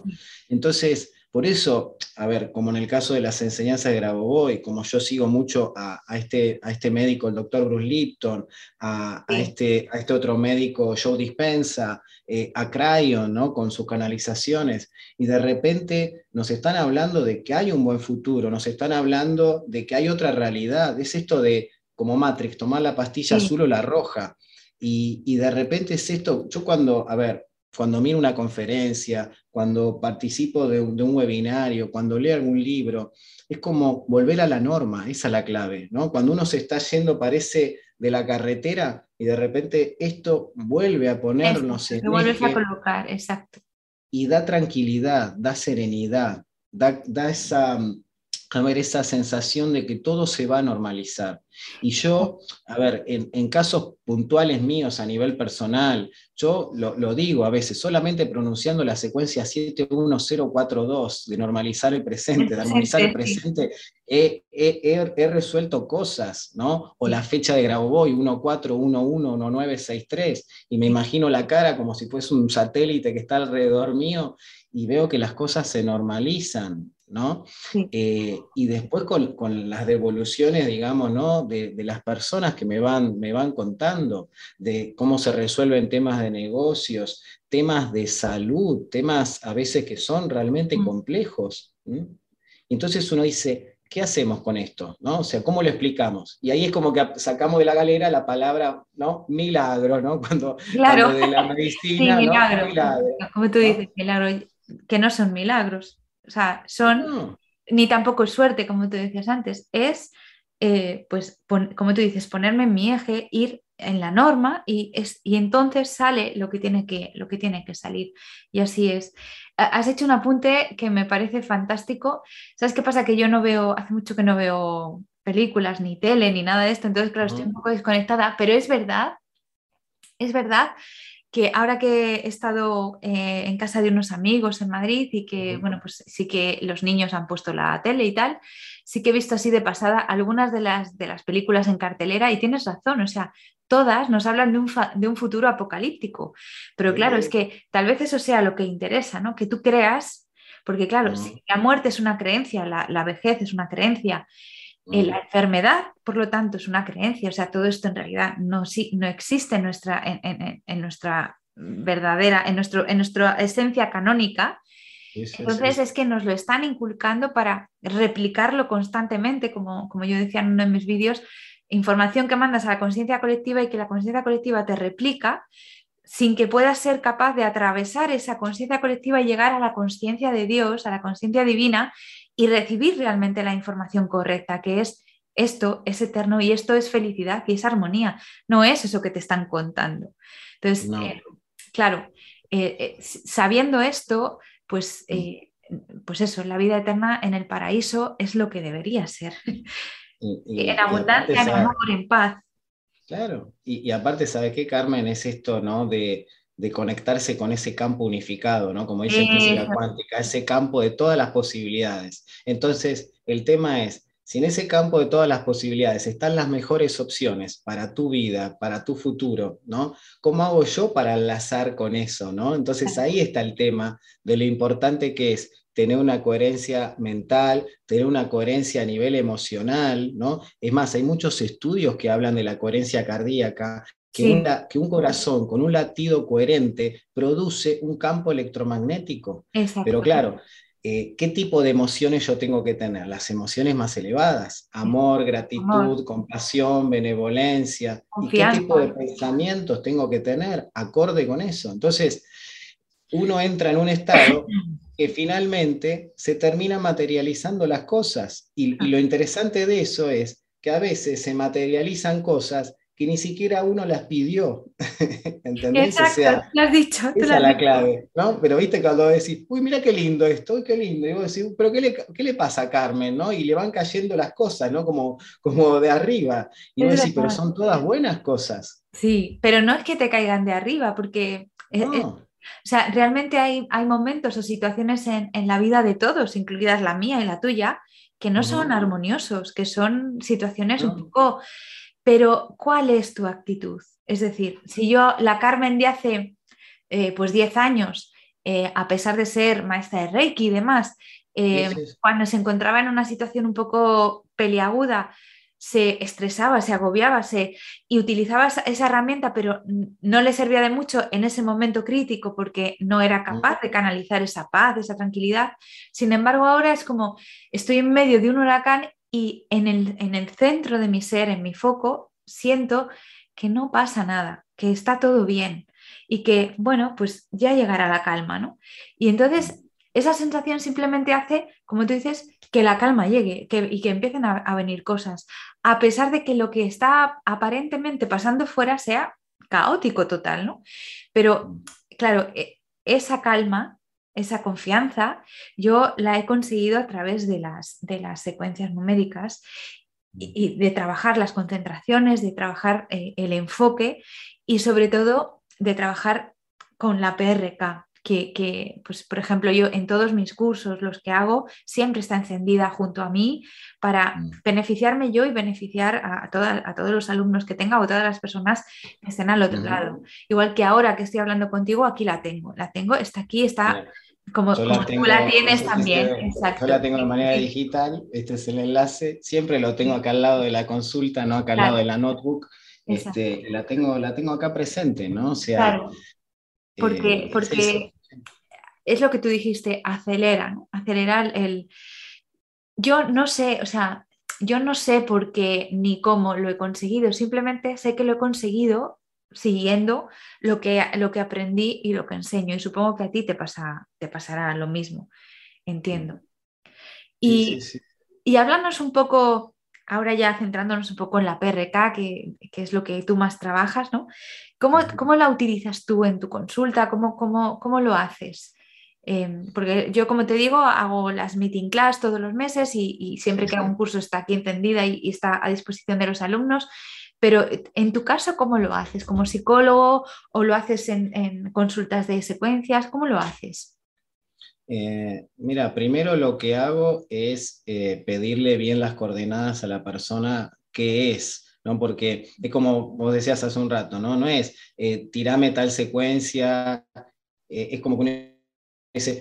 Entonces, por eso, a ver, como en el caso de las enseñanzas de Grabovoi, como yo sigo mucho a, este, a este médico, el doctor Bruce Lipton, a, este, a este otro médico, Joe Dispensa, eh, a Cryon, ¿no? con sus canalizaciones, y de repente nos están hablando de que hay un buen futuro, nos están hablando de que hay otra realidad. Es esto de, como Matrix, tomar la pastilla azul o la roja. Y, y de repente es esto, yo cuando, a ver, cuando miro una conferencia, cuando participo de un, webinario, cuando leo algún libro, es como volver a la norma, esa es la clave, ¿no? Cuando uno se está yendo, parece, de la carretera y de repente esto vuelve a ponernos en... vuelves a colocar, exacto. Y da tranquilidad, da serenidad, da, da esa a ver, esa sensación de que todo se va a normalizar. Y yo, a ver, en, casos puntuales míos a nivel personal, yo lo, digo a veces, solamente pronunciando la secuencia 71042 de normalizar el presente, de normalizar el presente, he, resuelto cosas, ¿no? O la fecha de Grabovoi, 14111963, y me imagino la cara como si fuese un satélite que está alrededor mío y veo que las cosas se normalizan, ¿no? Eh, y después con, las devoluciones, digamos, ¿no? De, las personas que me van, me van contando, de cómo se resuelven temas de negocios, temas de salud, temas a veces que son realmente mm. complejos. Entonces uno dice, ¿qué hacemos con esto? ¿no? O sea, ¿cómo lo explicamos? Y ahí es como que sacamos de la galera la palabra, ¿no? Milagro, ¿no? Cuando, claro. de la medicina, milagro. Como tú dices, milagro, que no son milagros. O sea, son, ni tampoco suerte, como tú decías antes, es, eh, pues, como tú dices, ponerme en mi eje, ir en la norma y, es, y entonces sale lo que, tiene que, lo que tiene que salir. Y así es. Has hecho un apunte que me parece fantástico. ¿Sabes qué pasa? Que yo no veo, hace mucho que no veo películas, ni tele, ni nada de esto, entonces, claro, estoy un poco desconectada, pero es verdad, es verdad que ahora que he estado eh, en casa de unos amigos en Madrid y que, bueno, pues sí que los niños han puesto la tele y tal, sí que he visto así de pasada algunas de las, de las películas en cartelera y tienes razón, o sea, todas nos hablan de un, de un futuro apocalíptico, pero claro, es que tal vez eso sea lo que interesa, ¿no? Que tú creas, porque claro, si la muerte es una creencia, la, la vejez es una creencia, la enfermedad, por lo tanto, es una creencia, o sea, todo esto en realidad no, no existe en nuestra, en, nuestra verdadera, en, nuestro, en nuestra esencia canónica. Entonces es que nos lo están inculcando para replicarlo constantemente, como, como yo decía en uno de mis vídeos, información que mandas a la conciencia colectiva y que la conciencia colectiva te replica sin que puedas ser capaz de atravesar esa conciencia colectiva y llegar a la conciencia de Dios, a la conciencia divina y recibir realmente la información correcta, que es esto es eterno y esto es felicidad y es armonía, no es eso que te están contando. Entonces, eh, claro, eh, eh, sabiendo esto, pues, mm. pues eso, la vida eterna en el paraíso es lo que debería ser. en abundancia, en amor, en paz. Claro, y, aparte, ¿sabes qué, Carmen? Es esto, ¿no? De, de conectarse con ese campo unificado, ¿no? Como dice física cuántica, ese campo de todas las posibilidades. Entonces, el tema es, si en ese campo de todas las posibilidades están las mejores opciones para tu vida, para tu futuro, ¿no? ¿Cómo hago yo para enlazar con eso, ¿no? Entonces ahí está el tema de lo importante que es tener una coherencia mental, tener una coherencia a nivel emocional, ¿no? Es más, hay muchos estudios que hablan de la coherencia cardíaca, que, un, corazón con un latido coherente produce un campo electromagnético. Pero claro, eh, ¿qué tipo de emociones yo tengo que tener? Las emociones más elevadas, amor, gratitud, compasión, benevolencia. ¿Y qué tipo de pensamientos tengo que tener acorde con eso? Entonces, uno entra en un estado que finalmente se termina materializando las cosas. y lo interesante de eso es que a veces se materializan cosas que ni siquiera uno las pidió. ¿Entendés? Exacto, lo has dicho. Esa es la clave, ¿no? Pero viste cuando decís, uy, mira qué lindo esto, uy, qué lindo. Y vos decís, pero ¿qué le, qué le, pasa a Carmen? ¿no? Y le van cayendo las cosas, ¿no? Como, como de arriba. Y vos decís, pero son todas buenas cosas. Sí, pero no es que te caigan de arriba, porque... o sea, realmente hay, hay momentos o situaciones en, en, la vida de todos, incluidas la mía y la tuya, que no son armoniosos, que son situaciones un poco pero ¿cuál es tu actitud? Es decir, si yo, la Carmen de hace eh, pues 10 años, eh, a pesar de ser maestra de Reiki y demás, eh, cuando se encontraba en una situación un poco peliaguda, se estresaba, se agobiaba se, y utilizaba esa, herramienta, pero no le servía de mucho en ese momento crítico porque no era capaz de canalizar esa paz, esa tranquilidad. Sin embargo, ahora es como estoy en medio de un huracán y en el, centro de mi ser, en mi foco, siento que no pasa nada, que está todo bien y que, bueno, pues ya llegará la calma, ¿no? Y entonces esa sensación simplemente hace, como tú dices, que la calma llegue y que empiecen a, a, venir cosas, a pesar de que lo que está aparentemente pasando fuera sea caótico total, ¿no? Pero, claro, e, esa calma esa confianza, yo la he conseguido a través de las, de las secuencias numéricas y, de trabajar las concentraciones, de trabajar eh, el enfoque y sobre todo de trabajar con la PRK, que, pues, por ejemplo, yo en todos mis cursos, los que hago, siempre está encendida junto a mí para mm. beneficiarme yo y beneficiar a, a todos los alumnos que tenga o todas las personas que estén al otro lado. Igual que ahora que estoy hablando contigo, aquí la tengo, la tengo, está aquí, está como, tú la tienes también. Yo la tengo de manera digital, este es el enlace, siempre lo tengo acá al lado de la consulta, no acá al lado de la notebook. Este, la, tengo, la tengo acá presente, ¿no? O sea, claro. Porque, eh, porque es, lo que tú dijiste, acelera, ¿no? Acelerar el... Yo no sé, o sea, yo no sé por qué ni cómo lo he conseguido, simplemente sé que lo he conseguido siguiendo lo que, lo que aprendí y lo que enseño. Y supongo que a ti te, pasa, te pasará lo mismo, entiendo. Y, y háblanos un poco, ahora ya centrándonos un poco en la PRK, que, es lo que tú más trabajas, ¿no? ¿Cómo, la utilizas tú en tu consulta? ¿Cómo, cómo, cómo lo haces? Em, porque yo, como te digo, hago las meeting class todos los meses y, siempre que hago un curso está aquí encendida y, está a disposición de los alumnos. Pero eh, en tu caso, ¿cómo lo haces? ¿Como psicólogo o lo haces en, consultas de secuencias? ¿Cómo lo haces? Eh, mira, primero lo que hago es eh, pedirle bien las coordenadas a la persona que es, ¿no? Porque es como vos decías hace un rato, ¿no? No es tirame tal secuencia, es como que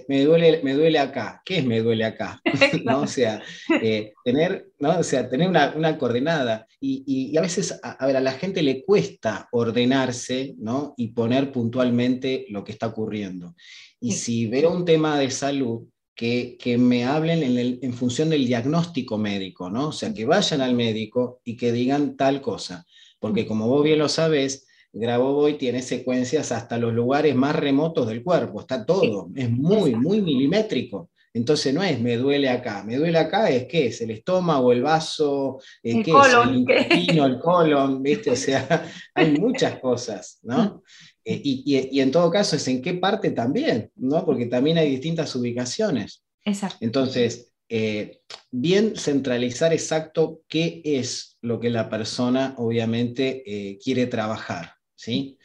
me duele, me duele acá. ¿Qué es me duele acá? ¿No? O sea, eh, tener, ¿no? o sea, tener una, coordenada. Y, a veces, a, ver, a la gente le cuesta ordenarse ¿no? y poner puntualmente lo que está ocurriendo. Y si veo un tema de salud, que, me hablen en, en, función del diagnóstico médico, ¿no? O sea, que vayan al médico y que digan tal cosa. Porque como vos bien lo sabés, Grabovoi tiene secuencias hasta los lugares más remotos del cuerpo, está todo, es muy, muy milimétrico. Entonces no es me duele acá, me duele acá es qué es el estómago, el vaso, eh, el colon, el intestino, el colon, ¿viste? O sea, hay muchas cosas, ¿no? Eh, y, en todo caso es en qué parte también, ¿no? Porque también hay distintas ubicaciones. Exacto. Entonces, eh, bien centralizar exacto qué es lo que la persona obviamente quiere trabajar. ¿Sí?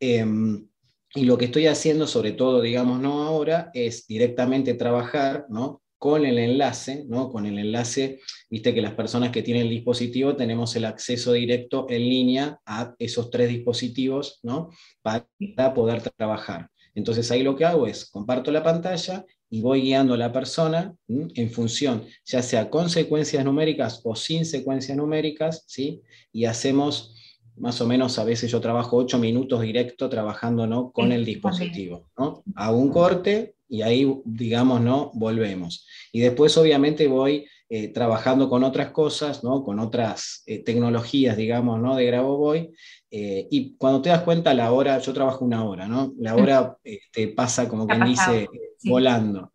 Em, y lo que estoy haciendo, sobre todo, digamos, no ahora, es directamente trabajar, ¿no? con el enlace, ¿no? Con el enlace, viste que las personas que tienen el dispositivo tenemos el acceso directo en línea a esos tres dispositivos, ¿no? Para poder trabajar. Entonces ahí lo que hago es comparto la pantalla y voy guiando a la persona en función, ya sea con secuencias numéricas o sin secuencias numéricas, ¿sí? Y hacemos más o menos a veces yo trabajo ocho minutos directo trabajando ¿no? con el dispositivo. ¿no? Hago un corte y ahí, digamos, ¿no? volvemos. Y después obviamente voy eh, trabajando con otras cosas, ¿no? con otras eh, tecnologías, digamos, ¿no? de GraboVoy. Eh, y cuando te das cuenta, la hora, yo trabajo una hora, ¿no? la hora este, pasa como quien dice, volando.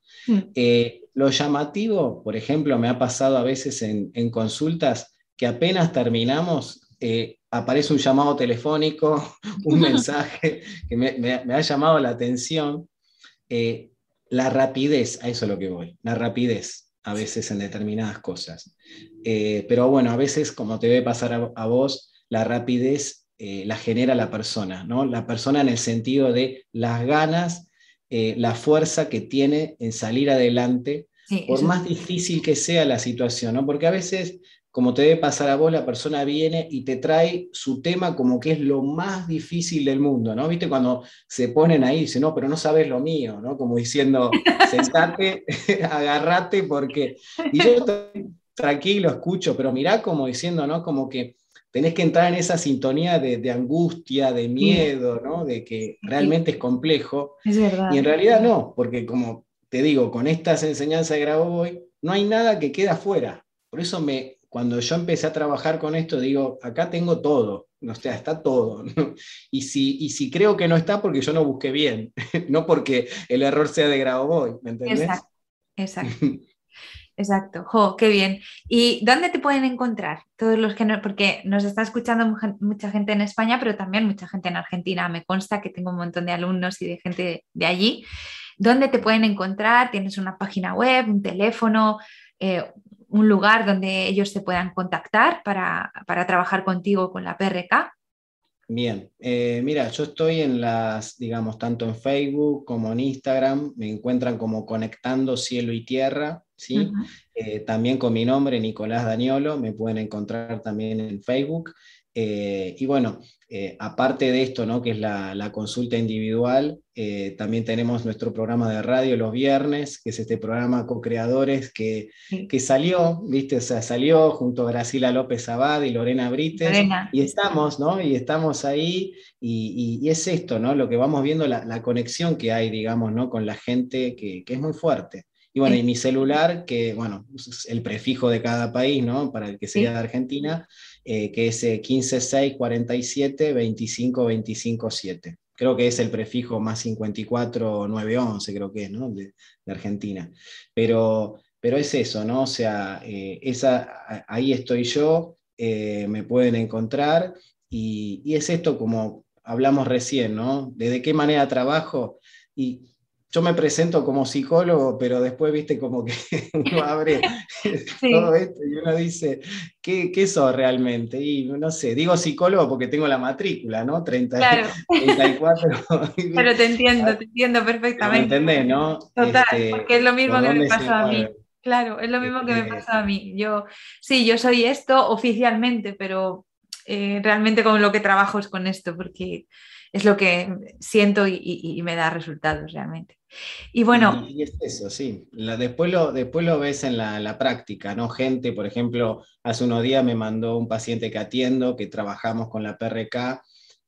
lo llamativo, por ejemplo, me ha pasado a veces en, en consultas que apenas terminamos, eh, aparece un llamado telefónico, un mensaje que me, ha llamado la atención. Eh, la rapidez, a eso es lo que voy, la rapidez a veces en determinadas cosas. Eh, pero bueno, a veces, como te debe pasar a, vos, la rapidez la genera la persona, ¿no? La persona en el sentido de las ganas, la fuerza que tiene en salir adelante, por más difícil que sea la situación, ¿no? Porque a veces como te debe pasar a vos, la persona viene y te trae su tema como que es lo más difícil del mundo, ¿no? ¿Viste? Cuando se ponen ahí y dicen, no, pero no sabes lo mío, ¿no? Como diciendo, sentate, agarrate, porque... Y yo tranquilo, escucho, pero mirá como diciendo, ¿no? Como que tenés que entrar en esa sintonía de, angustia, de miedo, ¿no? De que realmente es complejo. Es verdad. Y en realidad no, porque como te digo, con estas enseñanzas de Grabovoi, no hay nada que queda afuera. Por eso me, cuando yo empecé a trabajar con esto, digo, acá tengo todo, o sea, está todo. Y, si, y si creo que no está, porque yo no busqué bien, no porque el error sea de Grabovoi, ¿me entendés? Exacto, exacto. Exacto, jo, qué bien. ¿Y dónde te pueden encontrar? Todos los que no, porque nos está escuchando mucha gente en España, pero también mucha gente en Argentina. Me consta que tengo un montón de alumnos y de gente de allí. ¿Dónde te pueden encontrar? ¿Tienes una página web, un teléfono? Eh, un lugar donde ellos se puedan contactar para, trabajar contigo con la PRK? Bien, eh, mira, yo estoy en las, digamos, tanto en Facebook como en Instagram, me encuentran como Conectando Cielo y Tierra, ¿sí? Eh, también con mi nombre, Nicolás Daniolo, me pueden encontrar también en Facebook. Eh, y bueno, eh, aparte de esto, ¿no? que es la, consulta individual, eh, también tenemos nuestro programa de radio los viernes, que es este programa co-creadores que, que, salió, ¿viste? O sea, salió junto a Graciela López Abad y Lorena Brites, y estamos, ¿no? Y estamos ahí, y, es esto, ¿no? Lo que vamos viendo, la, conexión que hay, digamos, ¿no? Con la gente que, que es muy fuerte. Y bueno, y mi celular, que bueno, es el prefijo de cada país, ¿no? Para el que sea de Argentina, eh, que es 15647 25 25 7. Creo que es el prefijo más 54 911, creo que es, ¿no? De, Argentina. Pero, pero es eso, ¿no? O sea, eh, esa, ahí estoy yo, eh, me pueden encontrar y, y es esto como hablamos recién, ¿no? ¿De, de qué manera trabajo? Y yo me presento como psicólogo, pero después, viste, como que uno abre todo esto y uno dice, ¿qué, ¿qué sos realmente? Y no sé, digo psicólogo porque tengo la matrícula, ¿no? 30, claro. 34. pero te entiendo, te entiendo perfectamente. ¿Me entendés, no? Total, este, porque es lo mismo que me pasó a mí. Claro, es lo mismo que me este pasa a mí. Yo, sí, yo soy esto oficialmente, pero eh, realmente con lo que trabajo es con esto, porque es lo que siento y, me da resultados realmente. Y bueno. Y, es eso, sí. después, lo, después lo ves en la, práctica, ¿no? Gente, por ejemplo, hace unos días me mandó un paciente que atiendo, que trabajamos con la PRK,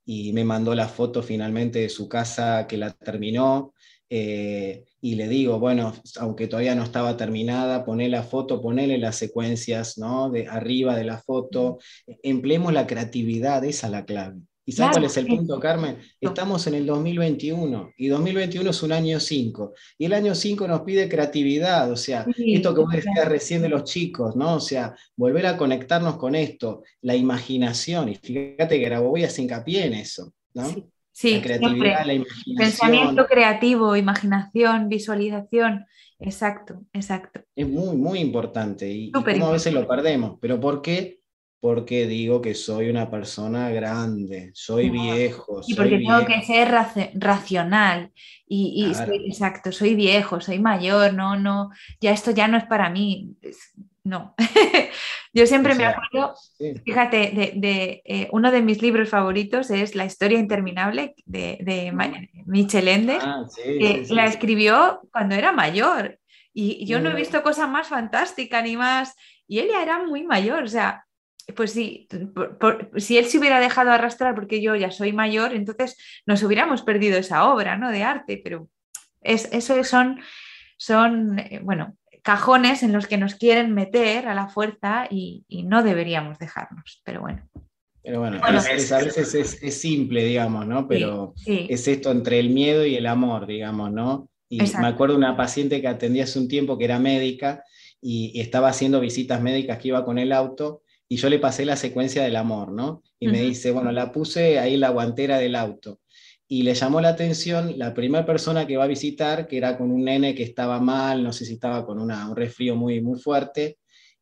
y me mandó la foto finalmente de su casa que la terminó. Eh, y le digo, bueno, aunque todavía no estaba terminada, poné la foto, ponele las secuencias ¿no? de arriba de la foto, empleemos la creatividad, esa es la clave. ¿Y sabes cuál es el punto, Carmen? Estamos en el 2021 y 2021 es un año 5 y el año 5 nos pide creatividad, o sea, esto que vos decías recién de los chicos, ¿no? O sea, volver a conectarnos con esto, la imaginación, y fíjate que voy a hacer hincapié en eso, ¿no? Sí. la creatividad, la imaginación. Pensamiento creativo, imaginación, visualización. Exacto, exacto. Es muy, muy importante y, y como a veces lo perdemos. ¿Pero por qué? Porque digo que soy una persona grande, soy viejo. Y porque tengo que ser racional. Y, exacto, soy viejo, soy mayor, no, no, ya esto ya no es para mí. No. Yo siempre me acuerdo, fíjate, de, eh, uno de mis libros favoritos es La historia interminable de, de Michel Ende, ah, que la escribió cuando era mayor. Y yo no he visto cosa más fantástica ni más. Y él ya era muy mayor, o sea, pues sí, si él se hubiera dejado arrastrar porque yo ya soy mayor, entonces nos hubiéramos perdido esa obra ¿no? de arte, pero es, eso son, son eh, bueno, cajones en los que nos quieren meter a la fuerza y, no deberíamos dejarnos, pero bueno. Pero bueno, a veces es, simple, digamos, ¿no? Pero es esto entre el miedo y el amor, digamos, ¿no? Y me acuerdo de una paciente que atendí hace un tiempo que era médica y estaba haciendo visitas médicas que iba con el auto y yo le pasé la secuencia del amor, ¿no? Y me dice, bueno, la puse ahí en la guantera del auto. Y le llamó la atención la primera persona que va a visitar, que era con un nene que estaba mal, no sé si estaba con una, un resfrío muy, muy fuerte,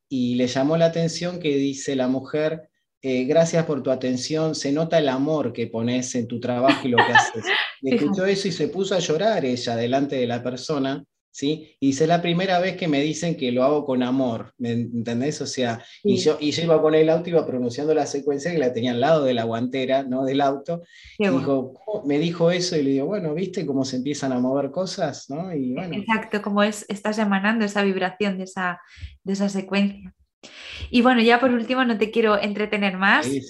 y le llamó la atención que dice la mujer, eh, gracias por tu atención, se nota el amor que pones en tu trabajo y lo que haces. Escuchó eso y se puso a llorar ella delante de la persona ¿sí? Y es la primera vez que me dicen que lo hago con amor, ¿me entendés? O sea, y, yo, y yo iba con el auto, iba pronunciando la secuencia que la tenía al lado de la guantera, ¿no? Del auto. Y dijo, me dijo eso y le digo, bueno, ¿viste cómo se empiezan a mover cosas? ¿no? Y bueno. Exacto, como es, estás emanando esa vibración de esa, de esa secuencia. Y bueno, ya por último, no te quiero entretener más, eh,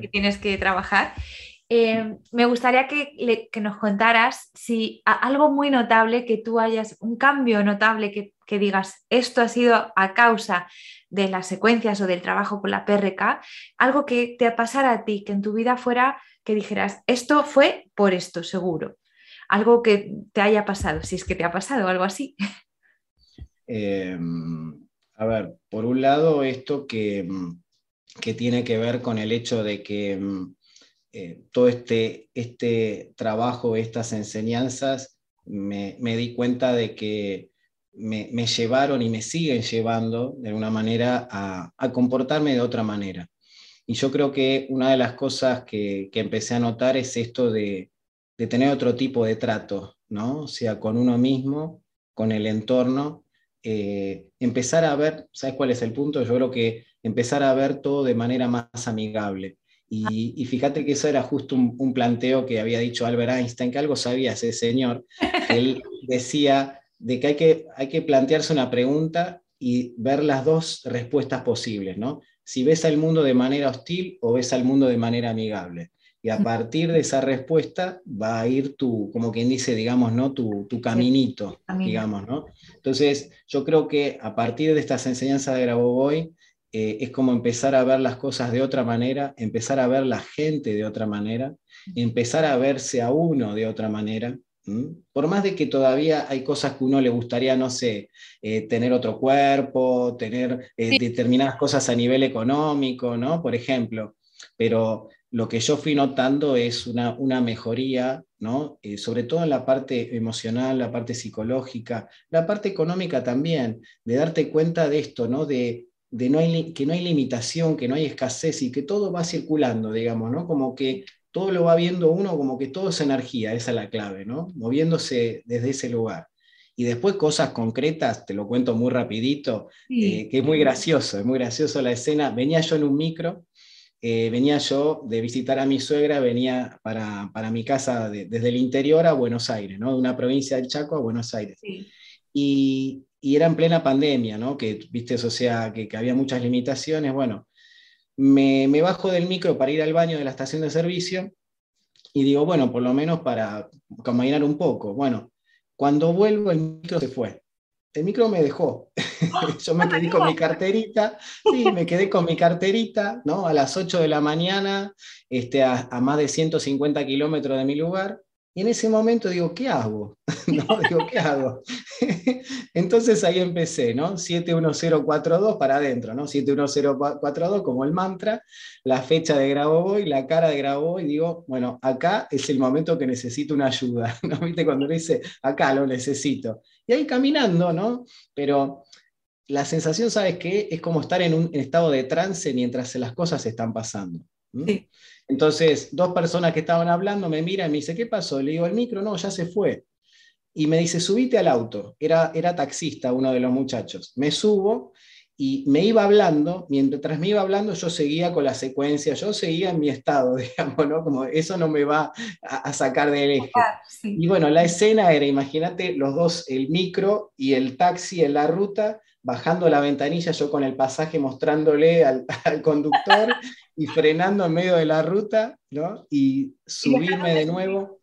que tienes que trabajar. Eh, me gustaría que, nos contaras si algo muy notable que tú hayas, un cambio notable que, digas, esto ha sido a causa de las secuencias o del trabajo con la PRK, algo que te pasara a ti, que en tu vida fuera que dijeras, esto fue por esto, seguro. Algo que te haya pasado, si es que te ha pasado algo así. Em, a ver, por un lado, esto que, que tiene que ver con el hecho de que em, eh, todo este, este trabajo, estas enseñanzas, me, di cuenta de que me, llevaron y me siguen llevando de alguna manera a, comportarme de otra manera. Y yo creo que una de las cosas que, empecé a notar es esto de, tener otro tipo de trato, ¿no? O sea, con uno mismo, con el entorno, eh, empezar a ver, ¿sabes cuál es el punto? Yo creo que empezar a ver todo de manera más amigable. Y, fíjate que eso era justo un, planteo que había dicho Albert Einstein, que algo sabía ese señor. Él decía de que hay, que hay que plantearse una pregunta y ver las dos respuestas posibles, ¿no? Si ves al mundo de manera hostil o ves al mundo de manera amigable. Y a partir de esa respuesta va a ir tu, como quien dice, digamos, ¿no? Tu, tu caminito, digamos, ¿no? Entonces, yo creo que a partir de estas enseñanzas de Grabovoi, eh, es como empezar a ver las cosas de otra manera, empezar a ver la gente de otra manera, empezar a verse a uno de otra manera. Por más de que todavía hay cosas que uno le gustaría, no sé, eh, tener otro cuerpo, tener eh, determinadas cosas a nivel económico, ¿no? Por ejemplo, pero lo que yo fui notando es una, una mejoría ¿no? Eh, sobre todo en la parte emocional, la parte psicológica, la parte económica también, de darte cuenta de esto, ¿no? De, no hay, que no hay limitación, que no hay escasez y que todo va circulando, digamos, ¿no? Como que todo lo va viendo uno, como que todo es energía, esa es la clave, ¿no? Moviéndose desde ese lugar. Y después cosas concretas, te lo cuento muy rapidito, eh, que es muy gracioso, es muy gracioso la escena. Venía yo en un micro, eh, venía yo de visitar a mi suegra, venía para, mi casa desde el interior a Buenos Aires, ¿no? de una provincia del Chaco a Buenos Aires. Y, era en plena pandemia, ¿no? que, viste, o sea, que, había muchas limitaciones. Bueno, me, bajo del micro para ir al baño de la estación de servicio y digo, bueno, por lo menos para caminar un poco. Bueno, cuando vuelvo el micro se fue el micro me dejó. Yo me quedé con mi carterita, sí, me quedé con mi carterita, ¿no? A las 8 de la mañana, este, a, más de 150 kilómetros de mi lugar, y en ese momento digo, ¿qué hago? ¿No? Digo, ¿qué hago? Entonces ahí empecé, ¿no? 71042 para adentro, ¿no? 71042 como el mantra, la fecha de Grabovoi, la cara de Grabovoi, y digo, bueno, acá es el momento que necesito una ayuda, ¿no? ¿Viste? Cuando dice, acá lo necesito. Y ahí caminando, ¿no? Pero la sensación, ¿sabes qué? Es como estar en un estado de trance mientras las cosas están pasando. Sí. Entonces, dos personas que estaban hablando me miran y me dicen, ¿qué pasó? Le digo, el micro, no, ya se fue. Y me dice, subite al auto. Era, era taxista uno de los muchachos. Me subo y me iba hablando, mientras me iba hablando yo seguía con la secuencia, yo seguía en mi estado, digamos, ¿no? Como eso no me va a, sacar del eje. Y bueno, la escena era, imagínate, los dos, el micro y el taxi en la ruta, bajando la ventanilla, yo con el pasaje mostrándole al, al conductor y frenando en medio de la ruta, ¿no? Y subirme de nuevo,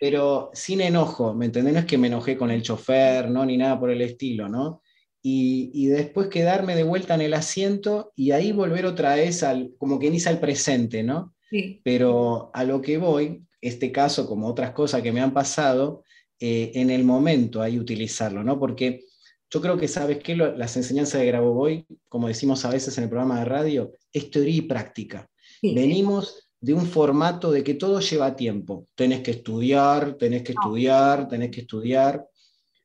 pero sin enojo, ¿me entendés? No es que me enojé con el chofer, ¿no? Ni nada por el estilo, ¿no? Y, después quedarme de vuelta en el asiento y ahí volver otra vez al, como que dice al presente, ¿no? Sí. Pero a lo que voy, este caso, como otras cosas que me han pasado, eh, en el momento hay utilizarlo, ¿no? Porque yo creo que, ¿sabes qué? Las enseñanzas de Grabovoi, como decimos a veces en el programa de radio, es teoría y práctica. Venimos de un formato de que todo lleva tiempo. Tenés que estudiar, tenés que estudiar, tenés que estudiar.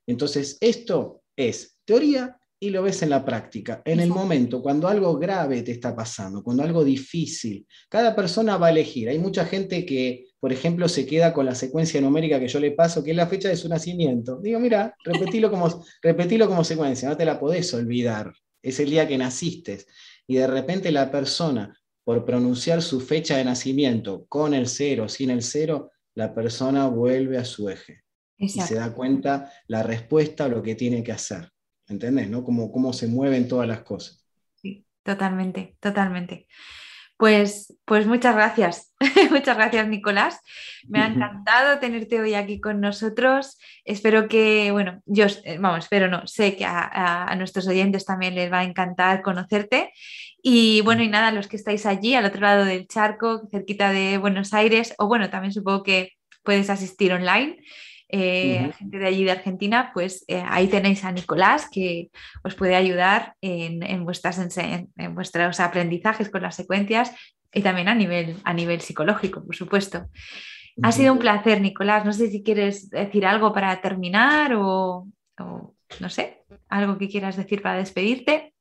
Entonces, esto es teoría y lo ves en la práctica. En el momento, cuando algo grave te está pasando, cuando algo difícil, cada persona va a elegir. Hay mucha gente que por ejemplo, se queda con la secuencia numérica que yo le paso, que es la fecha de su nacimiento. Digo, mira, repetilo como, repetilo como secuencia, no te la podés olvidar. Es el día que naciste. Y de repente la persona, por pronunciar su fecha de nacimiento con el cero, sin el cero, la persona vuelve a su eje. Y se da cuenta la respuesta a lo que tiene que hacer. ¿Entendés? ¿no? Cómo, cómo se mueven todas las cosas. Sí, totalmente, totalmente. Pues, pues muchas gracias, muchas gracias Nicolás. Me ha encantado tenerte hoy aquí con nosotros. Espero que, bueno, yo, eh, vamos, espero no, sé que a, nuestros oyentes también les va a encantar conocerte. Y bueno, y nada, los que estáis allí, al otro lado del charco, cerquita de Buenos Aires, o bueno, también supongo que puedes asistir online. Eh, gente de allí de Argentina, pues eh, ahí tenéis a Nicolás que os puede ayudar en, vuestras, en, vuestros aprendizajes con las secuencias y también a nivel, a nivel psicológico, por supuesto. Ha sido un placer, Nicolás. No sé si quieres decir algo para terminar o no sé, algo que quieras decir para despedirte.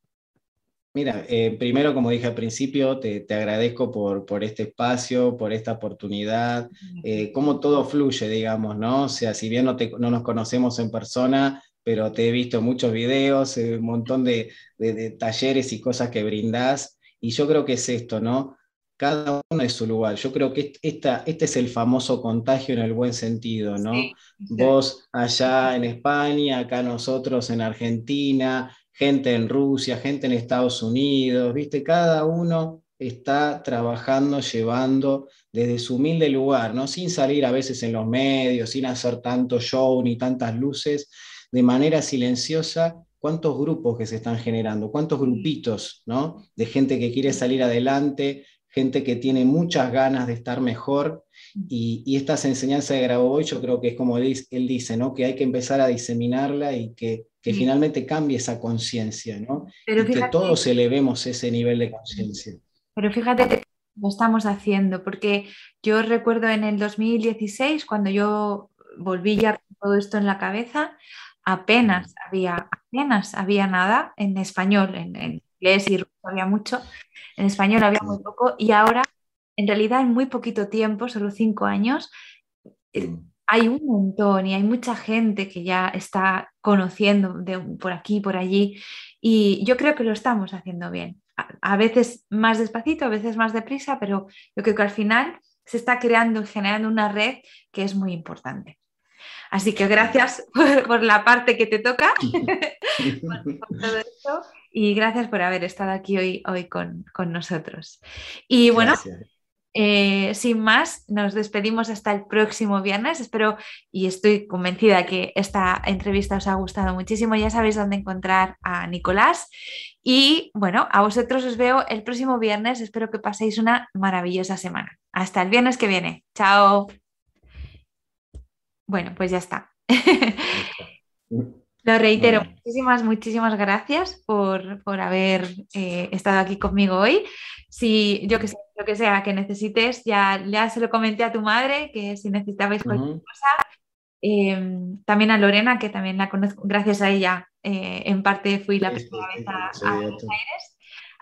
Mira, eh, primero, como dije al principio, te, agradezco por, por, este espacio, por esta oportunidad, eh, cómo todo fluye, digamos, ¿no? O sea, si bien no, no, nos conocemos en persona, pero te he visto muchos videos, eh, un montón de, de, talleres y cosas que brindás, y yo creo que es esto, ¿no? Cada uno es su lugar. Yo creo que esta, este es el famoso contagio en el buen sentido, ¿no? Vos allá en España, acá nosotros en Argentina, gente en Rusia, gente en Estados Unidos, ¿viste? Cada uno está trabajando, llevando desde su humilde lugar, ¿no? Sin salir a veces en los medios, sin hacer tanto show ni tantas luces, de manera silenciosa, cuántos grupos que se están generando, cuántos grupitos, ¿no? De gente que quiere salir adelante, gente que tiene muchas ganas de estar mejor. Y, y estas enseñanzas de Grabovoi yo creo que es como él dice, ¿no? que hay que empezar a diseminarla y que que finalmente cambie esa conciencia, ¿no? Pero y que todos elevemos ese nivel de conciencia. Pero fíjate que Lo estamos haciendo, porque yo recuerdo en el 2016, cuando yo volví ya con todo esto en la cabeza, apenas había, apenas había nada en español, en, en inglés y ruso había mucho, en español había muy poco, y ahora, en realidad, en muy poquito tiempo, solo cinco años, eh, hay un montón y hay mucha gente que ya está conociendo de, por aquí, por allí, y yo creo que lo estamos haciendo bien. A, veces más despacito, a veces más deprisa, pero yo creo que al final se está creando y generando una red que es muy importante. Así que gracias por, la parte que te toca, y gracias por haber estado aquí hoy, hoy con, nosotros. Y bueno, eh, sin más, nos despedimos hasta el próximo viernes. Espero y estoy convencida que esta entrevista os ha gustado muchísimo. Ya sabéis dónde encontrar a Nicolás. Y bueno, a vosotros os veo el próximo viernes. Espero que paséis una maravillosa semana. Hasta el viernes que viene. Chao. Bueno, pues ya está. Lo reitero, muchísimas, muchísimas gracias por, haber eh, estado aquí conmigo hoy. Si yo que sé, lo que sea que necesites, ya, ya se lo comenté a tu madre, que si necesitabais cualquier cosa, em, también a Lorena, que también la conozco, gracias a ella, eh, en parte fui la primera vez a, Buenos Aires.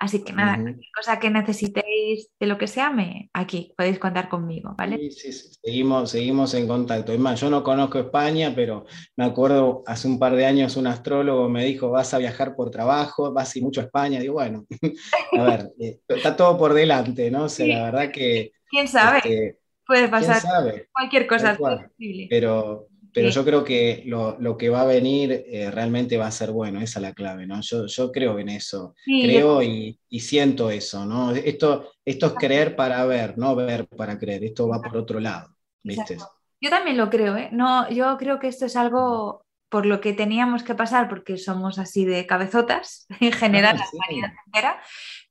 Así que nada, cosa que necesitéis de lo que sea, me, aquí podéis contar conmigo, ¿vale? Sí, sí, sí, Seguimos, seguimos en contacto. Es más, yo no conozco España, pero me acuerdo hace un par de años un astrólogo me dijo, vas a viajar por trabajo, vas y mucho a España. Digo, bueno, a ver, eh, está todo por delante, ¿no? O sea, la verdad que... ¿Quién sabe? Este, Puede pasar cualquier cosa. Pero, pero yo creo que lo, que va a venir eh, realmente va a ser bueno, esa es la clave, ¿no? Yo, yo creo en eso, creo y, siento eso, ¿no? Esto, esto es creer para ver, no ver para creer, esto va por otro lado, ¿viste? Yo también lo creo, ¿eh? No, yo creo que esto es algo por lo que teníamos que pasar, porque somos así de cabezotas, en general, la humanidad entera,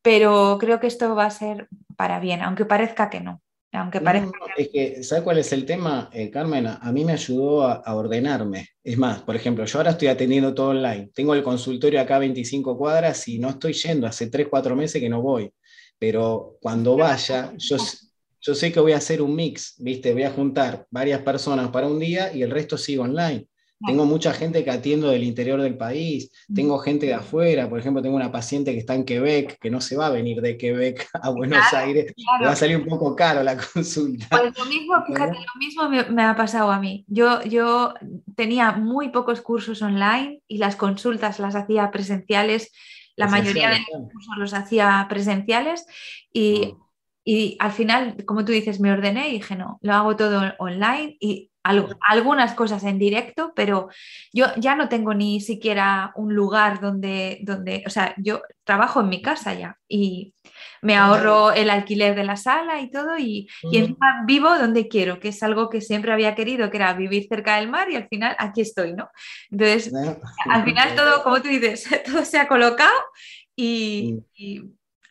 pero creo que esto va a ser para bien, aunque parezca que no aunque parezca. es que, ¿sabes cuál es el tema, eh, Carmen? A, mí me ayudó a, ordenarme. Es más, por ejemplo, yo ahora estoy atendiendo todo online. Tengo el consultorio acá a 25 cuadras y no estoy yendo. Hace 3, 4 meses que no voy. Pero cuando vaya, yo, yo sé que voy a hacer un mix, ¿viste? Voy a juntar varias personas para un día y el resto sigo online. Tengo mucha gente que atiendo del interior del país, tengo gente de afuera, por ejemplo, tengo una paciente que está en Quebec, que no se va a venir de Quebec a Buenos Aires, va a salir un poco caro la consulta. Pues lo mismo, fíjate, lo mismo me, ha pasado a mí. Yo, yo tenía muy pocos cursos online y las consultas las hacía presenciales, la mayoría de los cursos los hacía presenciales y... Mm. Y al final, como tú dices, me ordené y dije, no, lo hago todo online y algunas cosas en directo, pero yo ya no tengo ni siquiera un lugar donde, donde, o sea, yo trabajo en mi casa ya y me ahorro el alquiler de la sala y todo y, y encima vivo donde quiero, que es algo que siempre había querido, que era vivir cerca del mar y al final aquí estoy, ¿no? Entonces, al final todo, como tú dices, todo se ha colocado y, y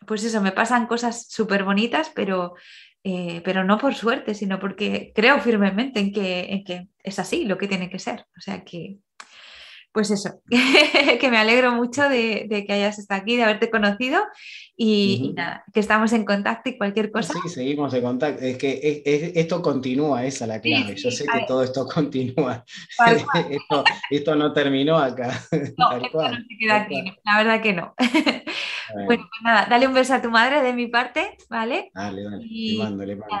pues eso, me pasan cosas súper bonitas, pero eh, pero no por suerte, sino porque creo firmemente en que, que es así lo que tiene que ser. O sea que, pues eso, que me alegro mucho de, que hayas estado aquí, de haberte conocido y, nada, que estamos en contacto y cualquier cosa. Sí, seguimos en contacto. Es que esto continúa, esa es la clave. Yo sé que todo esto continúa. esto, no terminó acá. No, esto no se queda aquí, la verdad que no. Bueno. pues nada, dale un beso a tu madre de mi parte, ¿vale? Dale, dale, le mando, le mando.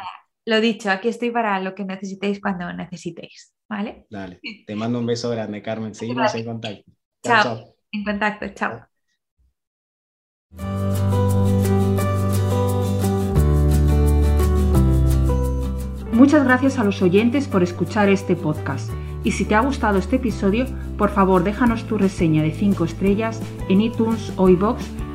lo dicho, aquí estoy para lo que necesitéis cuando necesitéis, ¿vale? Dale, te mando un beso grande, Carmen. Seguimos en contacto. Chao, En contacto, chao. Muchas gracias a los oyentes por escuchar este podcast. Y si te ha gustado este episodio, por favor déjanos tu reseña de 5 estrellas en iTunes o iBox